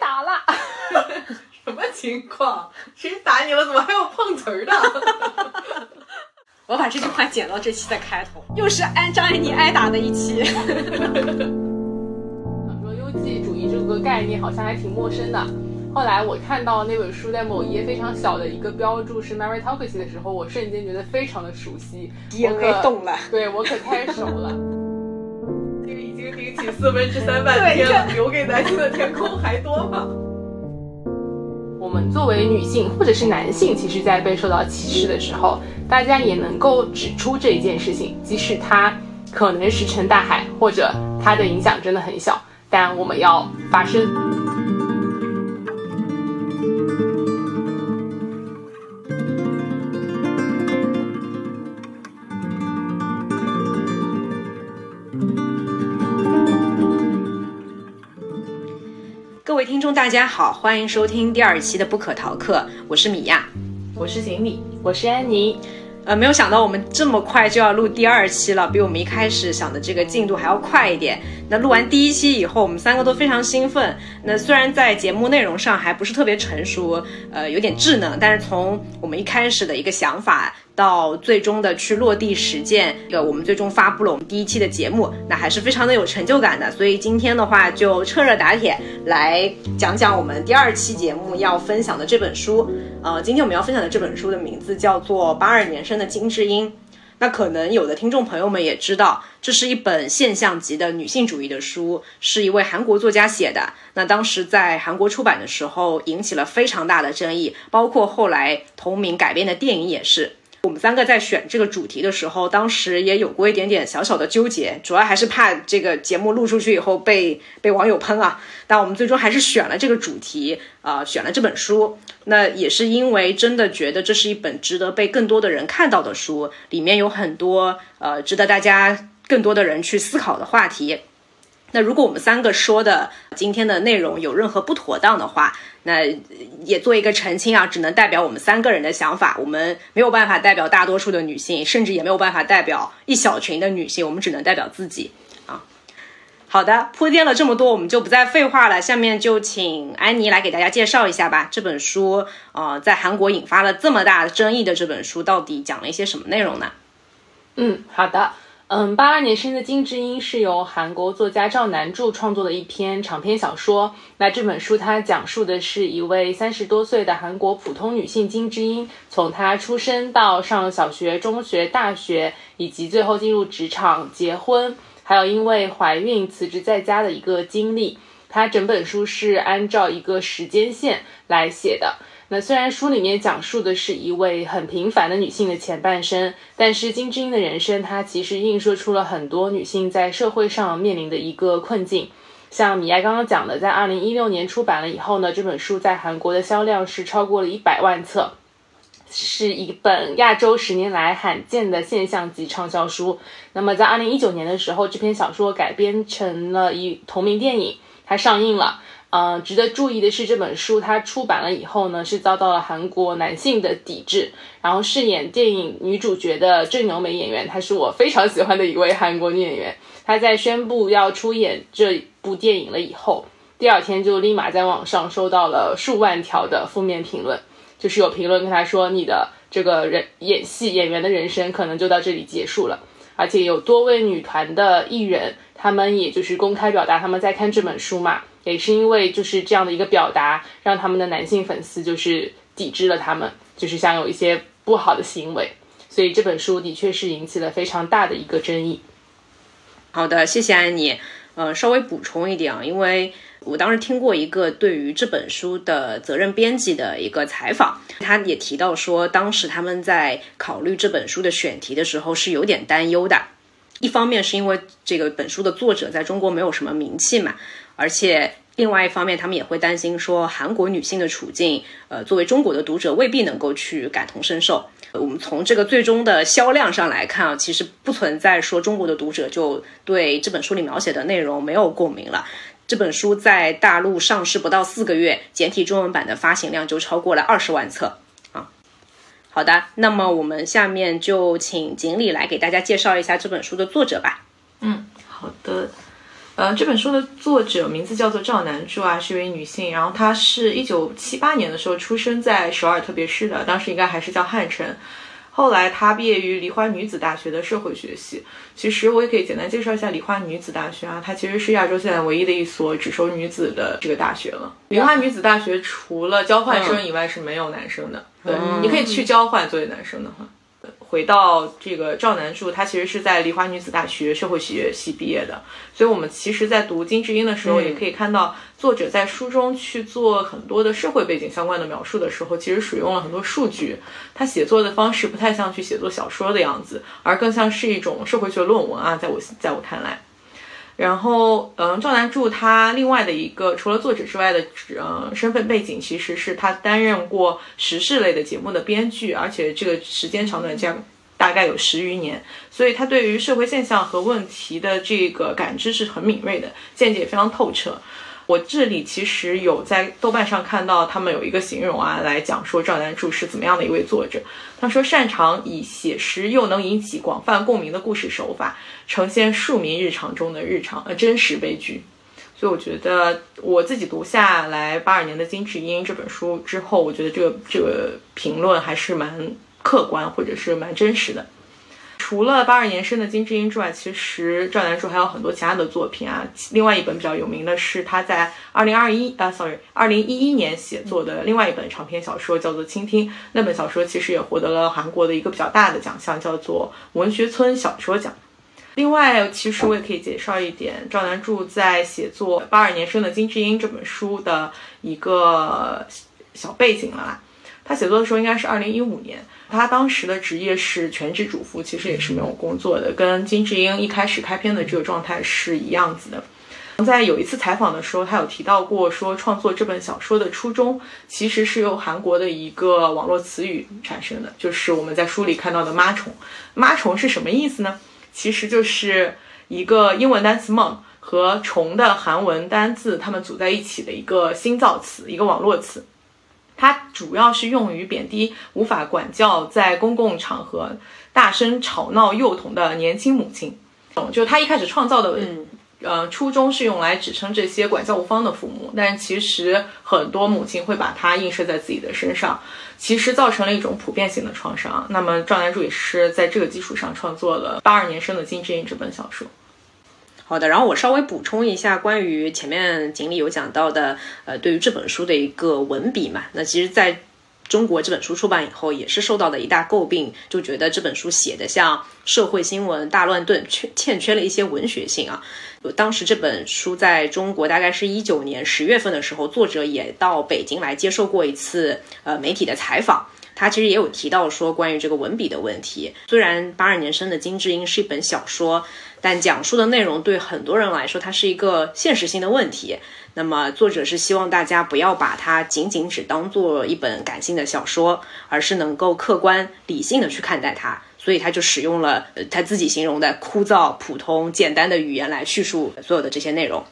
打了。什么情况？谁打你了？怎么还有碰瓷儿的？我把这句话剪到这期的开头，又是安张爱妮挨打的一期。想说优绩主义这个概念好像还挺陌生的。后来我看到那本书在某一页非常小的一个标注是 meritocracy 的时候，我瞬间觉得非常的熟悉，也可以动了。对我可太熟了。四分之三半天了，留给男性的天空还多吗？我们作为女性或者是男性，其实在被受到歧视的时候，大家也能够指出这一件事情，即使它可能石沉大海，或者它的影响真的很小，但我们要发声。位听众，大家好，欢迎收听第二期的不可逃课，我是米娅，我是锦鲤，我是安妮。呃，没有想到我们这么快就要录第二期了，比我们一开始想的这个进度还要快一点。那录完第一期以后，我们三个都非常兴奋。那虽然在节目内容上还不是特别成熟，呃，有点稚嫩，但是从我们一开始的一个想法。到最终的去落地实践，呃，我们最终发布了我们第一期的节目，那还是非常的有成就感的。所以今天的话就趁热打铁来讲讲我们第二期节目要分享的这本书。呃，今天我们要分享的这本书的名字叫做《八二年生的金智英》。那可能有的听众朋友们也知道，这是一本现象级的女性主义的书，是一位韩国作家写的。那当时在韩国出版的时候引起了非常大的争议，包括后来同名改编的电影也是。我们三个在选这个主题的时候，当时也有过一点点小小的纠结，主要还是怕这个节目录出去以后被被网友喷啊。但我们最终还是选了这个主题，啊，选了这本书。那也是因为真的觉得这是一本值得被更多的人看到的书，里面有很多呃值得大家更多的人去思考的话题。那如果我们三个说的今天的内容有任何不妥当的话，那也做一个澄清啊，只能代表我们三个人的想法，我们没有办法代表大多数的女性，甚至也没有办法代表一小群的女性，我们只能代表自己啊。好的，铺垫了这么多，我们就不再废话了，下面就请安妮来给大家介绍一下吧。这本书，呃，在韩国引发了这么大争议的这本书，到底讲了一些什么内容呢？嗯，好的。嗯，八二年生的金智英是由韩国作家赵南柱创作的一篇长篇小说。那这本书它讲述的是一位三十多岁的韩国普通女性金智英，从她出生到上小学、中学、大学，以及最后进入职场、结婚，还有因为怀孕辞职在家的一个经历。它整本书是按照一个时间线来写的。那虽然书里面讲述的是一位很平凡的女性的前半生，但是金智英的人生，她其实映射出了很多女性在社会上面临的一个困境。像米娅刚刚讲的，在二零一六年出版了以后呢，这本书在韩国的销量是超过了一百万册，是一本亚洲十年来罕见的现象级畅销书。那么在二零一九年的时候，这篇小说改编成了一同名电影，它上映了。嗯，值得注意的是，这本书它出版了以后呢，是遭到了韩国男性的抵制。然后饰演电影女主角的郑由美演员，她是我非常喜欢的一位韩国女演员。她在宣布要出演这部电影了以后，第二天就立马在网上收到了数万条的负面评论，就是有评论跟她说：“你的这个人演戏演员的人生可能就到这里结束了。”而且有多位女团的艺人，他们也就是公开表达他们在看这本书嘛。也是因为就是这样的一个表达，让他们的男性粉丝就是抵制了他们，就是想有一些不好的行为，所以这本书的确是引起了非常大的一个争议。好的，谢谢安妮。呃，稍微补充一点啊，因为我当时听过一个对于这本书的责任编辑的一个采访，他也提到说，当时他们在考虑这本书的选题的时候是有点担忧的。一方面是因为这个本书的作者在中国没有什么名气嘛。而且，另外一方面，他们也会担心说，韩国女性的处境，呃，作为中国的读者未必能够去感同身受。我们从这个最终的销量上来看啊，其实不存在说中国的读者就对这本书里描写的内容没有共鸣了。这本书在大陆上市不到四个月，简体中文版的发行量就超过了二十万册啊。好的，那么我们下面就请锦鲤来给大家介绍一下这本书的作者吧。嗯，好的。呃，这本书的作者名字叫做赵南柱啊，是一位女性。然后她是一九七八年的时候出生在首尔特别市的，当时应该还是叫汉城。后来她毕业于梨花女子大学的社会学系。其实我也可以简单介绍一下梨花女子大学啊，它其实是亚洲现在唯一的一所只收女子的这个大学了。梨花女子大学除了交换生以外是没有男生的，对，你可以去交换作为男生的话。回到这个赵南柱，他其实是在梨花女子大学社会学系毕业的，所以我们其实，在读金智英的时候，也可以看到作者在书中去做很多的社会背景相关的描述的时候，其实使用了很多数据。他写作的方式不太像去写作小说的样子，而更像是一种社会学论文啊，在我在我看来。然后，嗯，赵南柱他另外的一个除了作者之外的，呃，身份背景其实是他担任过时事类的节目的编剧，而且这个时间长短将大概有十余年，所以他对于社会现象和问题的这个感知是很敏锐的，见解非常透彻。我这里其实有在豆瓣上看到他们有一个形容啊，来讲说赵南柱是怎么样的一位作者。他说擅长以写实又能引起广泛共鸣的故事手法，呈现庶民日常中的日常呃真实悲剧。所以我觉得我自己读下来八二年的金智英这本书之后，我觉得这个这个评论还是蛮客观或者是蛮真实的。除了八二年生的金智英之外，其实赵南柱还有很多其他的作品啊。另外一本比较有名的是他在二零二一啊，sorry，二零一一年写作的另外一本长篇小说，叫做《倾听》。那本小说其实也获得了韩国的一个比较大的奖项，叫做文学村小说奖。另外，其实我也可以介绍一点赵南柱在写作八二年生的金智英这本书的一个小背景了啦。他写作的时候应该是二零一五年。他当时的职业是全职主妇，其实也是没有工作的，跟金智英一开始开篇的这个状态是一样子的。在有一次采访的时候，他有提到过，说创作这本小说的初衷其实是由韩国的一个网络词语产生的，就是我们在书里看到的“妈虫”。妈虫是什么意思呢？其实就是一个英文单词 “mom” 和“虫”的韩文单字它们组在一起的一个新造词，一个网络词。它主要是用于贬低无法管教在公共场合大声吵闹幼童的年轻母亲。就他一开始创造的，呃，初衷是用来指称这些管教无方的父母，但其实很多母亲会把它映射在自己的身上，其实造成了一种普遍性的创伤。那么赵南柱也是在这个基础上创作了八二年生的金智英这本小说。好的，然后我稍微补充一下关于前面锦鲤有讲到的，呃，对于这本书的一个文笔嘛，那其实在中国这本书出版以后，也是受到的一大诟病，就觉得这本书写的像社会新闻大乱炖，缺欠缺了一些文学性啊。当时这本书在中国大概是一九年十月份的时候，作者也到北京来接受过一次呃媒体的采访。他其实也有提到说关于这个文笔的问题。虽然八二年生的金智英是一本小说，但讲述的内容对很多人来说，它是一个现实性的问题。那么作者是希望大家不要把它仅仅只当做一本感性的小说，而是能够客观理性的去看待它。所以他就使用了他自己形容的枯燥、普通、简单的语言来叙述所有的这些内容。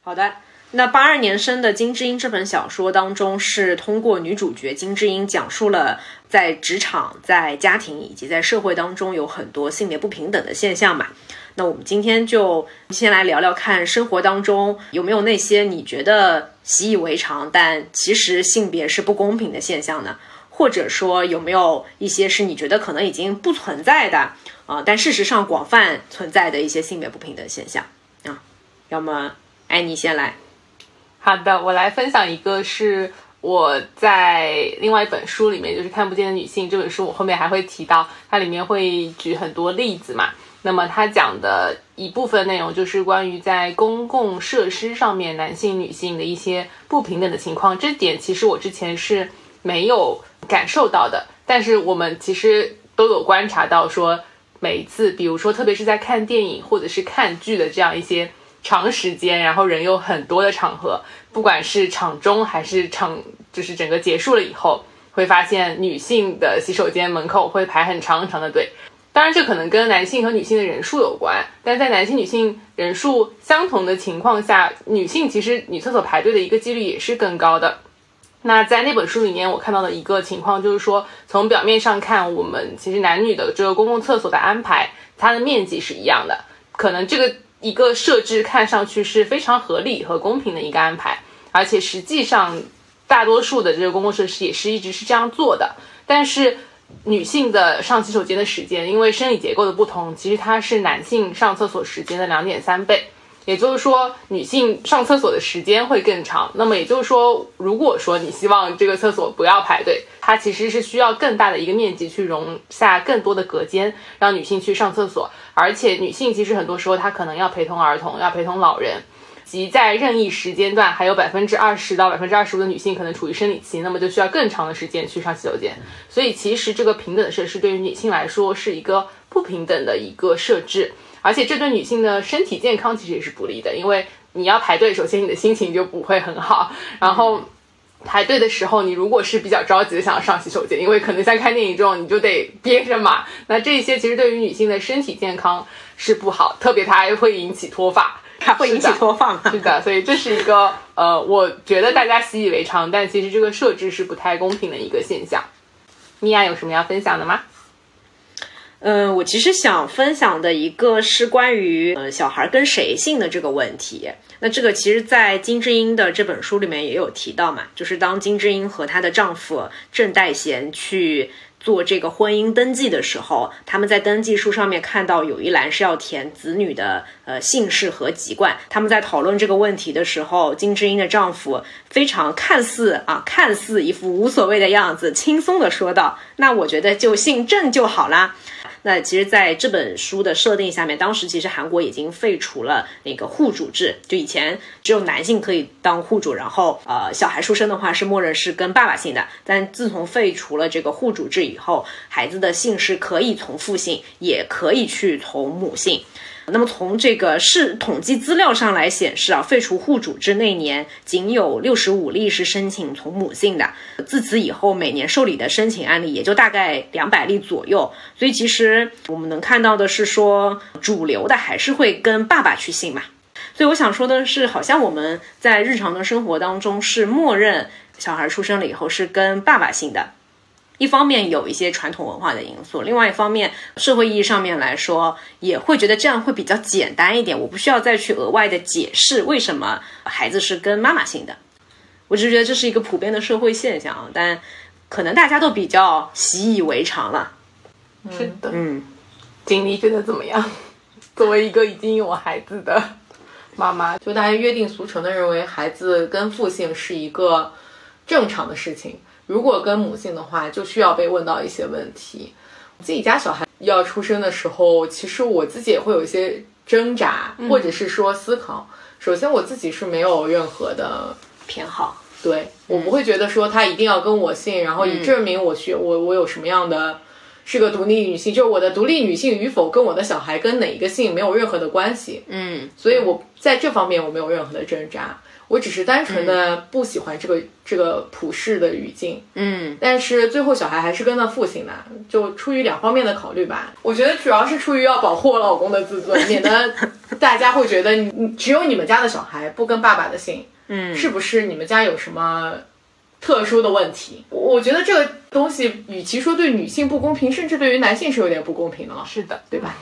好的。那八二年生的金智英这本小说当中，是通过女主角金智英讲述了在职场、在家庭以及在社会当中有很多性别不平等的现象嘛。那我们今天就先来聊聊看，生活当中有没有那些你觉得习以为常，但其实性别是不公平的现象呢？或者说有没有一些是你觉得可能已经不存在的啊，但事实上广泛存在的一些性别不平等现象啊？要么安妮先来。好的，我来分享一个，是我在另外一本书里面，就是《看不见的女性》这本书，我后面还会提到，它里面会举很多例子嘛。那么它讲的一部分内容，就是关于在公共设施上面男性、女性的一些不平等的情况。这点其实我之前是没有感受到的，但是我们其实都有观察到，说每一次，比如说特别是在看电影或者是看剧的这样一些。长时间，然后人又很多的场合，不管是场中还是场，就是整个结束了以后，会发现女性的洗手间门口会排很长很长的队。当然，这可能跟男性和女性的人数有关，但在男性女性人数相同的情况下，女性其实女厕所排队的一个几率也是更高的。那在那本书里面，我看到的一个情况就是说，从表面上看，我们其实男女的这个公共厕所的安排，它的面积是一样的，可能这个。一个设置看上去是非常合理和公平的一个安排，而且实际上大多数的这个公共设施也是一直是这样做的。但是女性的上洗手间的时间，因为生理结构的不同，其实它是男性上厕所时间的两点三倍。也就是说，女性上厕所的时间会更长。那么也就是说，如果说你希望这个厕所不要排队，它其实是需要更大的一个面积去容下更多的隔间，让女性去上厕所。而且女性其实很多时候她可能要陪同儿童，要陪同老人，即在任意时间段，还有百分之二十到百分之二十五的女性可能处于生理期，那么就需要更长的时间去上洗手间。所以其实这个平等的设施对于女性来说是一个不平等的一个设置。而且这对女性的身体健康其实也是不利的，因为你要排队，首先你的心情就不会很好。然后排队的时候，你如果是比较着急的想要上洗手间，因为可能像看电影这种，你就得憋着嘛。那这些其实对于女性的身体健康是不好，特别它还会引起脱发，它会引起脱发吗？是的，所以这是一个呃，我觉得大家习以为常，但其实这个设置是不太公平的一个现象。米娅有什么要分享的吗？嗯，我其实想分享的一个是关于呃小孩跟谁姓的这个问题。那这个其实，在金智英的这本书里面也有提到嘛，就是当金智英和她的丈夫郑代贤去做这个婚姻登记的时候，他们在登记书上面看到有一栏是要填子女的呃姓氏和籍贯。他们在讨论这个问题的时候，金智英的丈夫非常看似啊看似一副无所谓的样子，轻松的说道：“那我觉得就姓郑就好啦。”那其实，在这本书的设定下面，当时其实韩国已经废除了那个户主制，就以前只有男性可以当户主，然后呃，小孩出生的话是默认是跟爸爸姓的。但自从废除了这个户主制以后，孩子的姓是可以从父姓，也可以去从母姓。那么从这个市统计资料上来显示啊，废除户主制那年仅有六十五例是申请从母姓的，自此以后每年受理的申请案例也就大概两百例左右。所以其实我们能看到的是说，主流的还是会跟爸爸去姓嘛。所以我想说的是，好像我们在日常的生活当中是默认小孩出生了以后是跟爸爸姓的。一方面有一些传统文化的因素，另外一方面社会意义上面来说，也会觉得这样会比较简单一点。我不需要再去额外的解释为什么孩子是跟妈妈姓的，我只是觉得这是一个普遍的社会现象，但可能大家都比较习以为常了。是的，嗯，经历觉得怎么样？作为一个已经有孩子的妈妈，就大家约定俗成的认为孩子跟父姓是一个正常的事情。如果跟母性的话，就需要被问到一些问题。自己家小孩要出生的时候，其实我自己也会有一些挣扎，或者是说思考。首先，我自己是没有任何的偏好，对我不会觉得说他一定要跟我姓，然后以证明我学我我有什么样的是个独立女性。就是我的独立女性与否，跟我的小孩跟哪一个姓没有任何的关系。嗯，所以我在这方面我没有任何的挣扎。我只是单纯的不喜欢这个这个普世的语境，嗯，但是最后小孩还是跟了父亲的，就出于两方面的考虑吧。我觉得主要是出于要保护我老公的自尊，免得 大家会觉得你只有你们家的小孩不跟爸爸的姓，嗯，是不是你们家有什么特殊的问题？我觉得这个东西与其说对女性不公平，甚至对于男性是有点不公平的了，是的，对吧？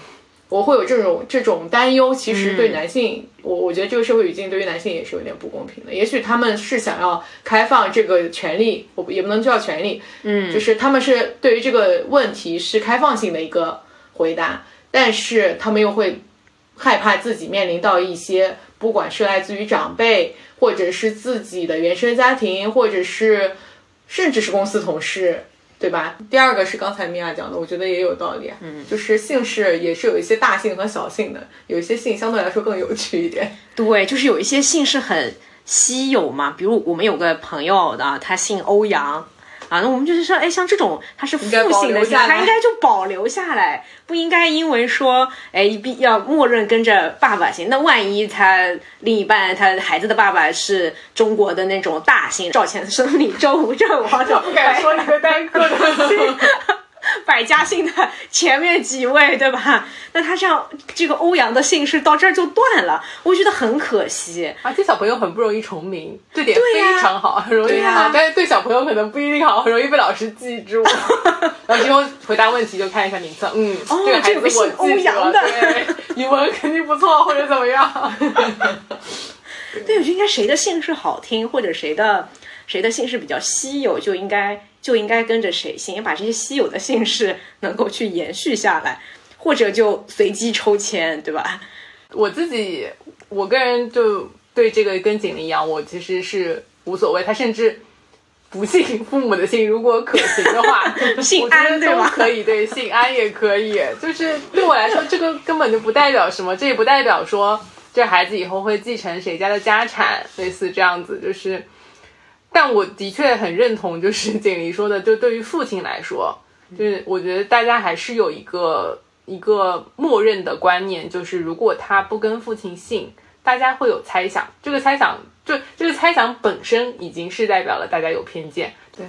我会有这种这种担忧，其实对男性，我我觉得这个社会语境对于男性也是有点不公平的。也许他们是想要开放这个权利，我也不能叫权利，嗯，就是他们是对于这个问题是开放性的一个回答，但是他们又会害怕自己面临到一些，不管是来自于长辈，或者是自己的原生家庭，或者是甚至是公司同事。对吧？第二个是刚才米娅讲的，我觉得也有道理。嗯，就是姓氏也是有一些大姓和小姓的，有一些姓相对来说更有趣一点。对，就是有一些姓氏很稀有嘛，比如我们有个朋友的，他姓欧阳。啊，那我们就是说，哎，像这种他是父姓的，他应该就保留下来，不应该因为说，哎，必要默认跟着爸爸姓。那万一他另一半他孩子的爸爸是中国的那种大姓赵钱孙李周吴郑王，就不敢说一个单个的姓。百家姓的前面几位，对吧？那他这样，这个欧阳的姓氏到这儿就断了，我觉得很可惜。而且小朋友很不容易重名，这点非常好，很容易好，但是对小朋友可能不一定好，很容易被老师记住。然后今后回答问题就看一下名字，嗯，哦这个孩子姓欧记住了，阳的对，语文肯定不错，或者怎么样。对，我觉得应该谁的姓氏好听，或者谁的谁的姓氏比较稀有，就应该就应该跟着谁姓，把这些稀有的姓氏 能够去延续下来，或者就随机抽签，对吧？我自己，我个人就对这个跟锦鲤一样，我其实是无所谓。他甚至不姓父母的姓，如果可行的话，姓安对吧可以，对，姓安也可以。就是对我来说，这个根本就不代表什么，这也不代表说这孩子以后会继承谁家的家产，类似这样子，就是。但我的确很认同，就是锦鲤说的，就对于父亲来说，就是我觉得大家还是有一个一个默认的观念，就是如果他不跟父亲姓，大家会有猜想。这个猜想，就这个猜想本身已经是代表了大家有偏见。对，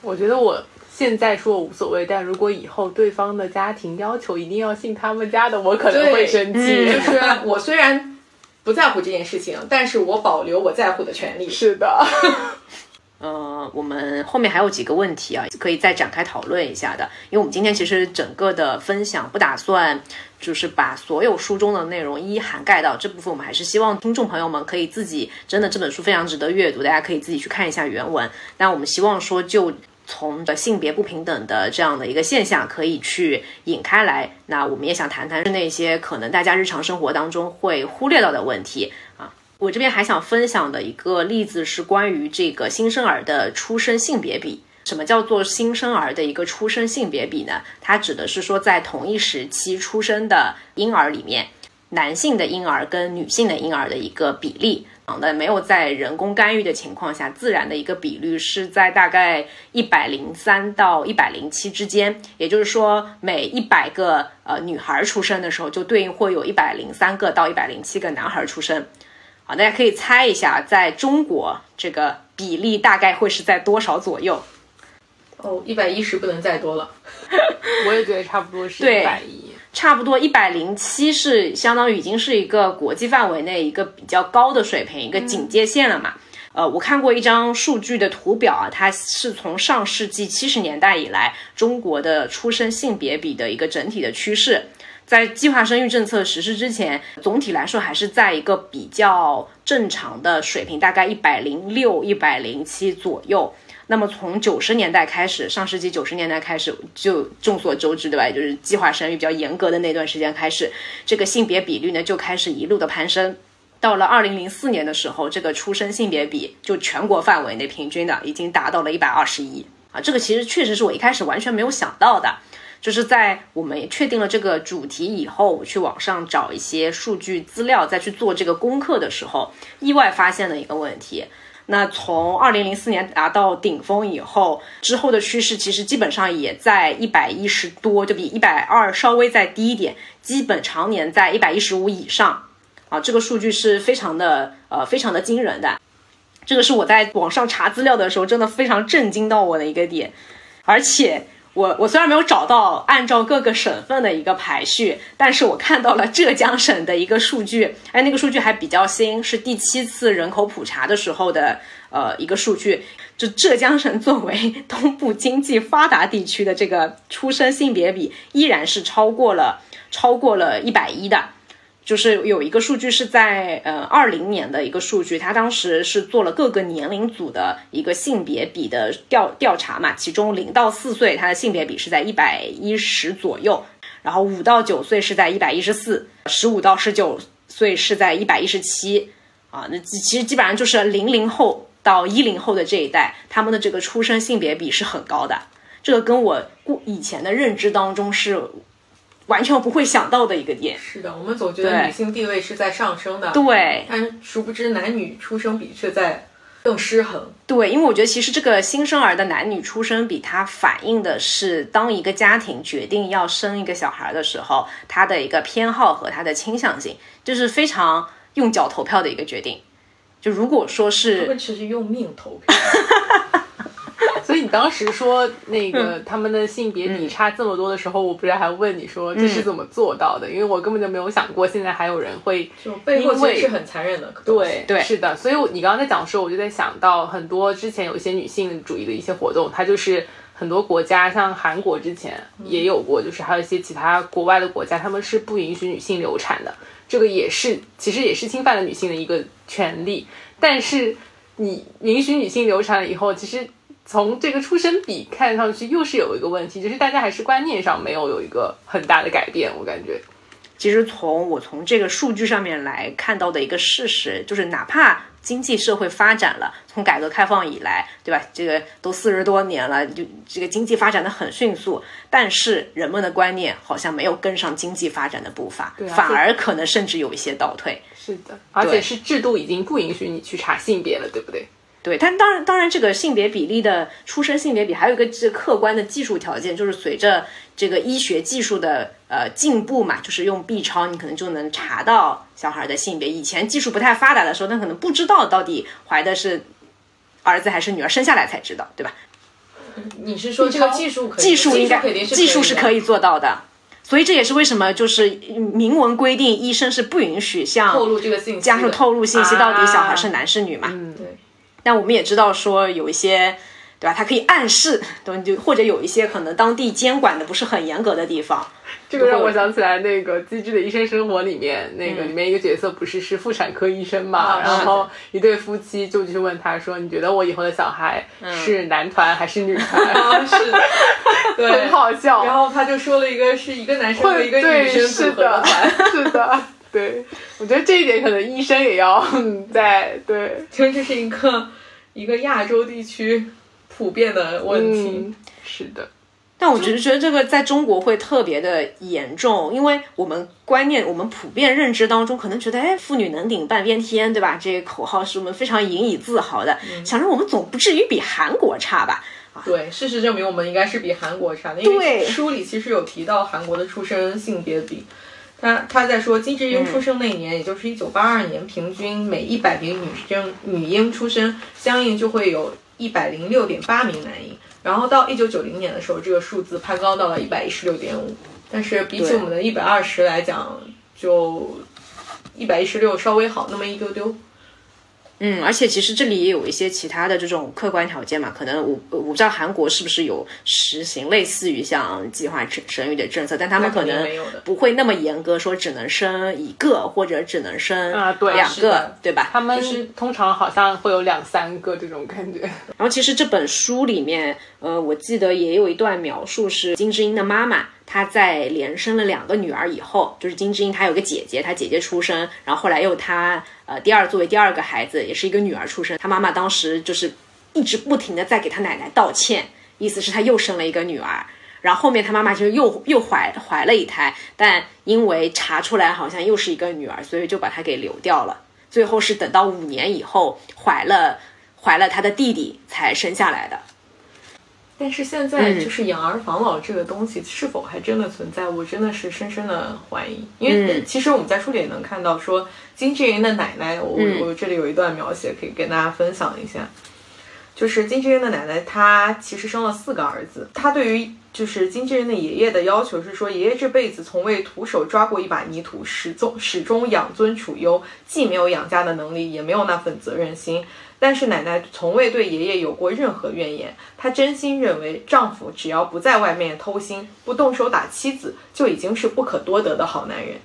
我觉得我现在说我无所谓，但如果以后对方的家庭要求一定要姓他们家的，我可能会生气。就是我虽然不在乎这件事情，但是我保留我在乎的权利。是的，呃，我们后面还有几个问题啊，可以再展开讨论一下的。因为我们今天其实整个的分享不打算就是把所有书中的内容一一涵盖到这部分，我们还是希望听众朋友们可以自己真的这本书非常值得阅读，大家可以自己去看一下原文。但我们希望说就。从的性别不平等的这样的一个现象可以去引开来，那我们也想谈谈那些可能大家日常生活当中会忽略到的问题啊。我这边还想分享的一个例子是关于这个新生儿的出生性别比。什么叫做新生儿的一个出生性别比呢？它指的是说在同一时期出生的婴儿里面，男性的婴儿跟女性的婴儿的一个比例。啊，那没有在人工干预的情况下，自然的一个比率是在大概一百零三到一百零七之间。也就是说，每一百个呃女孩出生的时候，就对应会有一百零三个到一百零七个男孩出生。好，大家可以猜一下，在中国这个比例大概会是在多少左右？哦，一百一十不能再多了。我也觉得差不多是对一百一。差不多一百零七是相当于已经是一个国际范围内一个比较高的水平，一个警戒线了嘛。呃，我看过一张数据的图表啊，它是从上世纪七十年代以来中国的出生性别比的一个整体的趋势。在计划生育政策实施之前，总体来说还是在一个比较正常的水平，大概一百零六、一百零七左右。那么从九十年代开始，上世纪九十年代开始，就众所周知，对吧？就是计划生育比较严格的那段时间开始，这个性别比率呢就开始一路的攀升。到了二零零四年的时候，这个出生性别比就全国范围内平均的已经达到了一百二十一啊！这个其实确实是我一开始完全没有想到的。就是在我们确定了这个主题以后，去网上找一些数据资料，再去做这个功课的时候，意外发现了一个问题。那从二零零四年达到顶峰以后，之后的趋势其实基本上也在一百一十多，就比一百二稍微再低一点，基本常年在一百一十五以上。啊，这个数据是非常的呃非常的惊人的，这个是我在网上查资料的时候真的非常震惊到我的一个点，而且。我我虽然没有找到按照各个省份的一个排序，但是我看到了浙江省的一个数据，哎，那个数据还比较新，是第七次人口普查的时候的呃一个数据。就浙江省作为东部经济发达地区的这个出生性别比，依然是超过了超过了一百一的。就是有一个数据是在呃二零年的一个数据，它当时是做了各个年龄组的一个性别比的调调查嘛，其中零到四岁它的性别比是在一百一十左右，然后五到九岁是在一百一十四，十五到十九岁是在一百一十七，啊，那其实基本上就是零零后到一零后的这一代，他们的这个出生性别比是很高的，这个跟我过以前的认知当中是。完全不会想到的一个点。是的，我们总觉得女性地位是在上升的，对，但殊不知男女出生比却在更失衡。对，因为我觉得其实这个新生儿的男女出生比，它反映的是当一个家庭决定要生一个小孩的时候，他的一个偏好和他的倾向性，就是非常用脚投票的一个决定。就如果说他是们其实用命投票。所以你当时说那个他们的性别比差这么多的时候，我不是还问你说这是怎么做到的？因为我根本就没有想过现在还有人会就背后其实是很残忍的。对对是的。所以你刚刚在讲的时候，我就在想到很多之前有一些女性主义的一些活动，它就是很多国家像韩国之前也有过，就是还有一些其他国外的国家，他们是不允许女性流产的。这个也是其实也是侵犯了女性的一个权利，但是你允许女性流产了以后，其实。从这个出生比看上去又是有一个问题，就是大家还是观念上没有有一个很大的改变。我感觉，其实从我从这个数据上面来看到的一个事实，就是哪怕经济社会发展了，从改革开放以来，对吧？这个都四十多年了，就这个经济发展的很迅速，但是人们的观念好像没有跟上经济发展的步伐，反而可能甚至有一些倒退。是的，而且是制度已经不允许你去查性别了，对不对？对，但当然，当然，这个性别比例的出生性别比还有一个这客观的技术条件，就是随着这个医学技术的呃进步嘛，就是用 B 超，你可能就能查到小孩的性别。以前技术不太发达的时候，那可能不知道到底怀的是儿子还是女儿，生下来才知道，对吧？你是说这个技术技术应该技术是可以做到的，所以这也是为什么就是明文规定医生是不允许向透露这个信息，家属透露信息到底小孩是男是女嘛？嗯，对。但我们也知道说有一些，对吧？它可以暗示，对就或者有一些可能当地监管的不是很严格的地方。这个让我想起来那个《机智的医生生活》里面，那个里面一个角色不是是妇产科医生嘛？然后一对夫妻就去问他说：“你觉得我以后的小孩是男团还是女团？”是，对，很好笑。然后他就说了一个是一个男生和一个女生组合的团，是的。对，我觉得这一点可能医生也要 在对，其实这是一个一个亚洲地区普遍的问题。是的，但我只是觉得这个在中国会特别的严重，因为我们观念、我们普遍认知当中，可能觉得哎，妇女能顶半边天，对吧？这个口号是我们非常引以自豪的。想着我们总不至于比韩国差吧？对，事实证明我们应该是比韩国差的。因为书里其实有提到韩国的出生性别比。他他在说金智英出生那年，也就是一九八二年，平均每一百名女生女婴出生，相应就会有一百零六点八名男婴。然后到一九九零年的时候，这个数字攀高到了一百一十六点五。但是比起我们的一百二十来讲，就一百一十六稍微好那么一丢丢。嗯，而且其实这里也有一些其他的这种客观条件嘛，可能我我不知道韩国是不是有实行类似于像计划生生育的政策，但他们可能不会那么严格，说只能生一个或者只能生两个，对吧？他们是通常好像会有两三个这种感觉。然后其实这本书里面，呃，我记得也有一段描述是金智英的妈妈。她在连生了两个女儿以后，就是金智英，她有个姐姐，她姐姐出生，然后后来又她呃第二作为第二个孩子，也是一个女儿出生。她妈妈当时就是一直不停的在给她奶奶道歉，意思是她又生了一个女儿。然后后面她妈妈就又又怀怀了一胎，但因为查出来好像又是一个女儿，所以就把她给流掉了。最后是等到五年以后怀了怀了她的弟弟才生下来的。但是现在就是养儿防老这个东西是否还真的存在？我真的是深深的怀疑。因为其实我们在书里也能看到，说金智英的奶奶，我我这里有一段描写可以跟大家分享一下。就是金智英的奶奶，她其实生了四个儿子。她对于就是经纪人的爷爷的要求是说，爷爷这辈子从未徒手抓过一把泥土，始终始终养尊处优，既没有养家的能力，也没有那份责任心。但是奶奶从未对爷爷有过任何怨言，她真心认为丈夫只要不在外面偷腥，不动手打妻子，就已经是不可多得的好男人。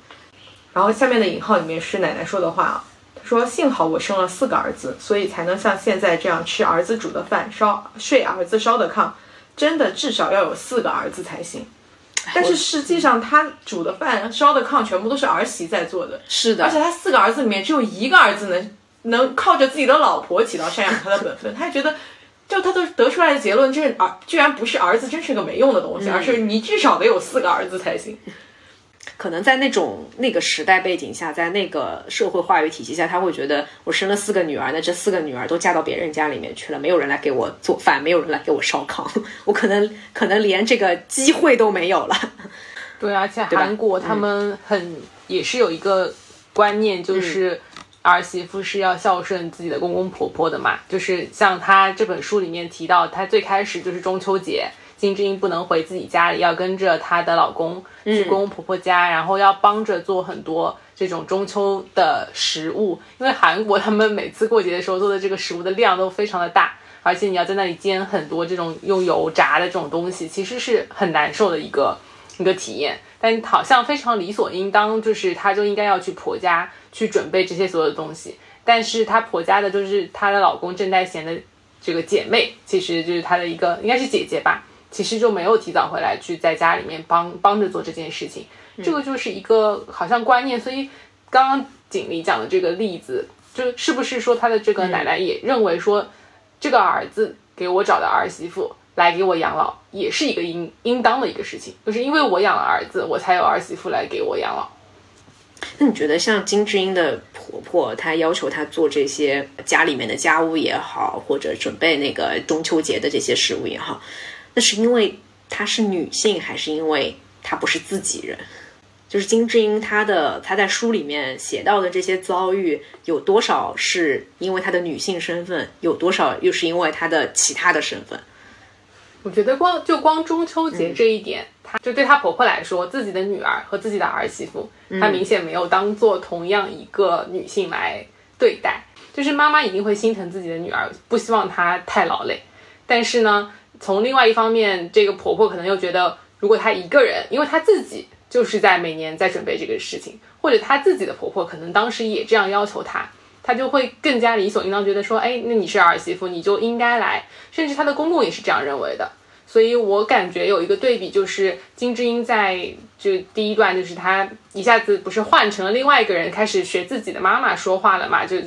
然后下面的引号里面是奶奶说的话啊，她说：“幸好我生了四个儿子，所以才能像现在这样吃儿子煮的饭，烧睡儿子烧的炕。真的至少要有四个儿子才行。但是实际上，他煮的饭、烧的炕全部都是儿媳在做的。是的，而且他四个儿子里面只有一个儿子能。”能靠着自己的老婆起到赡养他的本分，他还觉得，就他都得出来的结论，这儿居然不是儿子，真是个没用的东西，而是你至少得有四个儿子才行。可能在那种那个时代背景下，在那个社会话语体系下，他会觉得我生了四个女儿，那这四个女儿都嫁到别人家里面去了，没有人来给我做饭，没有人来给我烧炕，我可能可能连这个机会都没有了。对，而且韩国他们很也是有一个观念，就是。儿媳妇是要孝顺自己的公公婆婆的嘛，就是像他这本书里面提到，他最开始就是中秋节，金智英不能回自己家里，要跟着她的老公去公公婆婆家，然后要帮着做很多这种中秋的食物，因为韩国他们每次过节的时候做的这个食物的量都非常的大，而且你要在那里煎很多这种用油炸的这种东西，其实是很难受的一个一个体验。但好像非常理所应当，就是她就应该要去婆家去准备这些所有的东西。但是她婆家的就是她的老公郑代贤的这个姐妹，其实就是她的一个应该是姐姐吧，其实就没有提早回来去在家里面帮帮着做这件事情。这个就是一个好像观念。所以刚刚锦鲤讲的这个例子，就是不是说他的这个奶奶也认为说，这个儿子给我找的儿媳妇。来给我养老也是一个应应当的一个事情，就是因为我养了儿子，我才有儿媳妇来给我养老。那你觉得像金智英的婆婆，她要求她做这些家里面的家务也好，或者准备那个中秋节的这些食物也好，那是因为她是女性，还是因为她不是自己人？就是金智英她的她在书里面写到的这些遭遇，有多少是因为她的女性身份，有多少又是因为她的其他的身份？我觉得光就光中秋节这一点，她就对她婆婆来说，自己的女儿和自己的儿媳妇，她明显没有当做同样一个女性来对待。就是妈妈一定会心疼自己的女儿，不希望她太劳累。但是呢，从另外一方面，这个婆婆可能又觉得，如果她一个人，因为她自己就是在每年在准备这个事情，或者她自己的婆婆可能当时也这样要求她。她就会更加理所应当觉得说，哎，那你是儿媳妇，你就应该来。甚至她的公公也是这样认为的。所以我感觉有一个对比，就是金智英在就第一段，就是她一下子不是换成了另外一个人，开始学自己的妈妈说话了嘛，就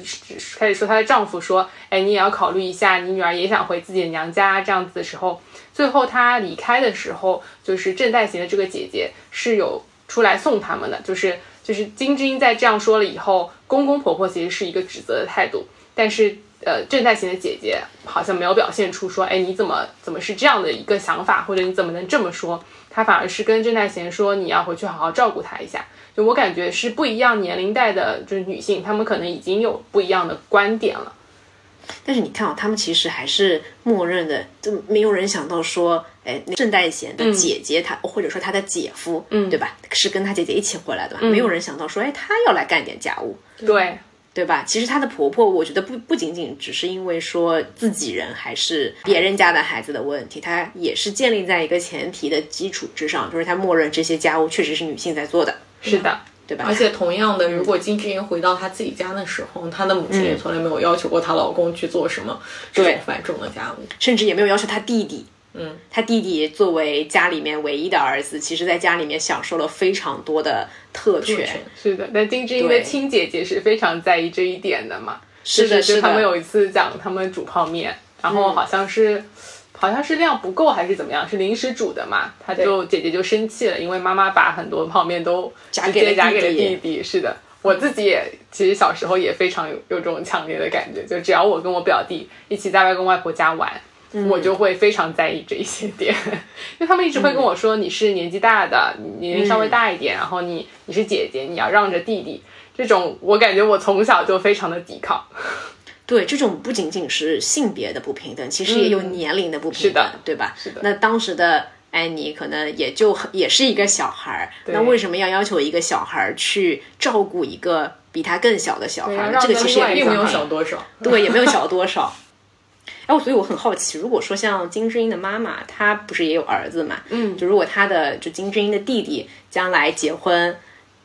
开始说她的丈夫说，哎，你也要考虑一下，你女儿也想回自己的娘家这样子的时候，最后她离开的时候，就是郑代贤的这个姐姐是有出来送他们的，就是。就是金智英在这样说了以后，公公婆婆其实是一个指责的态度，但是呃，郑在贤的姐姐好像没有表现出说，哎，你怎么怎么是这样的一个想法，或者你怎么能这么说？她反而是跟郑在贤说，你要回去好好照顾她一下。就我感觉是不一样年龄代的，就是女性，她们可能已经有不一样的观点了。但是你看啊，他们其实还是默认的，就没有人想到说，哎，郑代贤的姐姐，她或者说她的姐夫，嗯，对吧？是跟她姐姐一起回来的，没有人想到说，哎，她要来干点家务，对对吧？其实她的婆婆，我觉得不不仅仅只是因为说自己人还是别人家的孩子的问题，她也是建立在一个前提的基础之上，就是她默认这些家务确实是女性在做的，是的。对吧？而且同样的，如果金智英回到她自己家的时候，她的母亲也从来没有要求过她老公去做什么这种繁重的家务，甚至也没有要求她弟弟。嗯，他弟弟作为家里面唯一的儿子，其实在家里面享受了非常多的特权。是的，但金智英的亲姐姐是非常在意这一点的嘛？是的，是的。他们有一次讲他们煮泡面，然后好像是。好像是量不够还是怎么样？是临时煮的嘛？他就姐姐就生气了，因为妈妈把很多泡面都夹给了夹给了弟弟。是的，我自己也其实小时候也非常有有这种强烈的感觉，就只要我跟我表弟一起在外公外婆家玩，我就会非常在意这一些点，因为他们一直会跟我说你是年纪大的，年龄稍微大一点，然后你你是姐姐，你要让着弟弟。这种我感觉我从小就非常的抵抗。对，这种不仅仅是性别的不平等，其实也有年龄的不平等，对吧？是的。那当时的安妮可能也就也是一个小孩儿，那为什么要要求一个小孩儿去照顾一个比他更小的小孩儿？这个其实也并没有小多少，对，也没有小 多少。哎，所以我很好奇，如果说像金智英的妈妈，她不是也有儿子嘛？嗯，就如果她的就金智英的弟弟将来结婚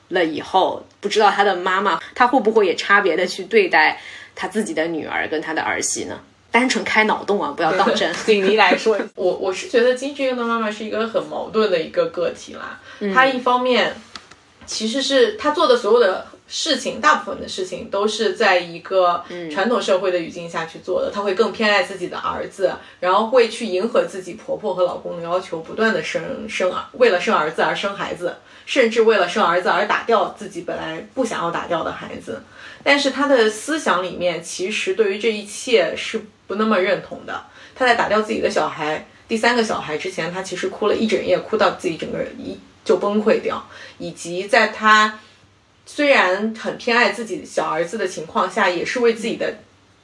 了以后，不知道他的妈妈，她会不会也差别的去对待？他自己的女儿跟他的儿媳呢？单纯开脑洞啊，不要当 真。对你来说，我我是觉得金智英的妈妈是一个很矛盾的一个个体啦。她一方面，其实是她做的所有的事情，大部分的事情都是在一个传统社会的语境下去做的。她会更偏爱自己的儿子，然后会去迎合自己婆婆和老公的要求，不断的生生儿，为了生儿子而生孩子，甚至为了生儿子而打掉自己本来不想要打掉的孩子。但是她的思想里面，其实对于这一切是不那么认同的。她在打掉自己的小孩，第三个小孩之前，他其实哭了一整夜，哭到自己整个人一就崩溃掉。以及在他虽然很偏爱自己小儿子的情况下，也是为自己的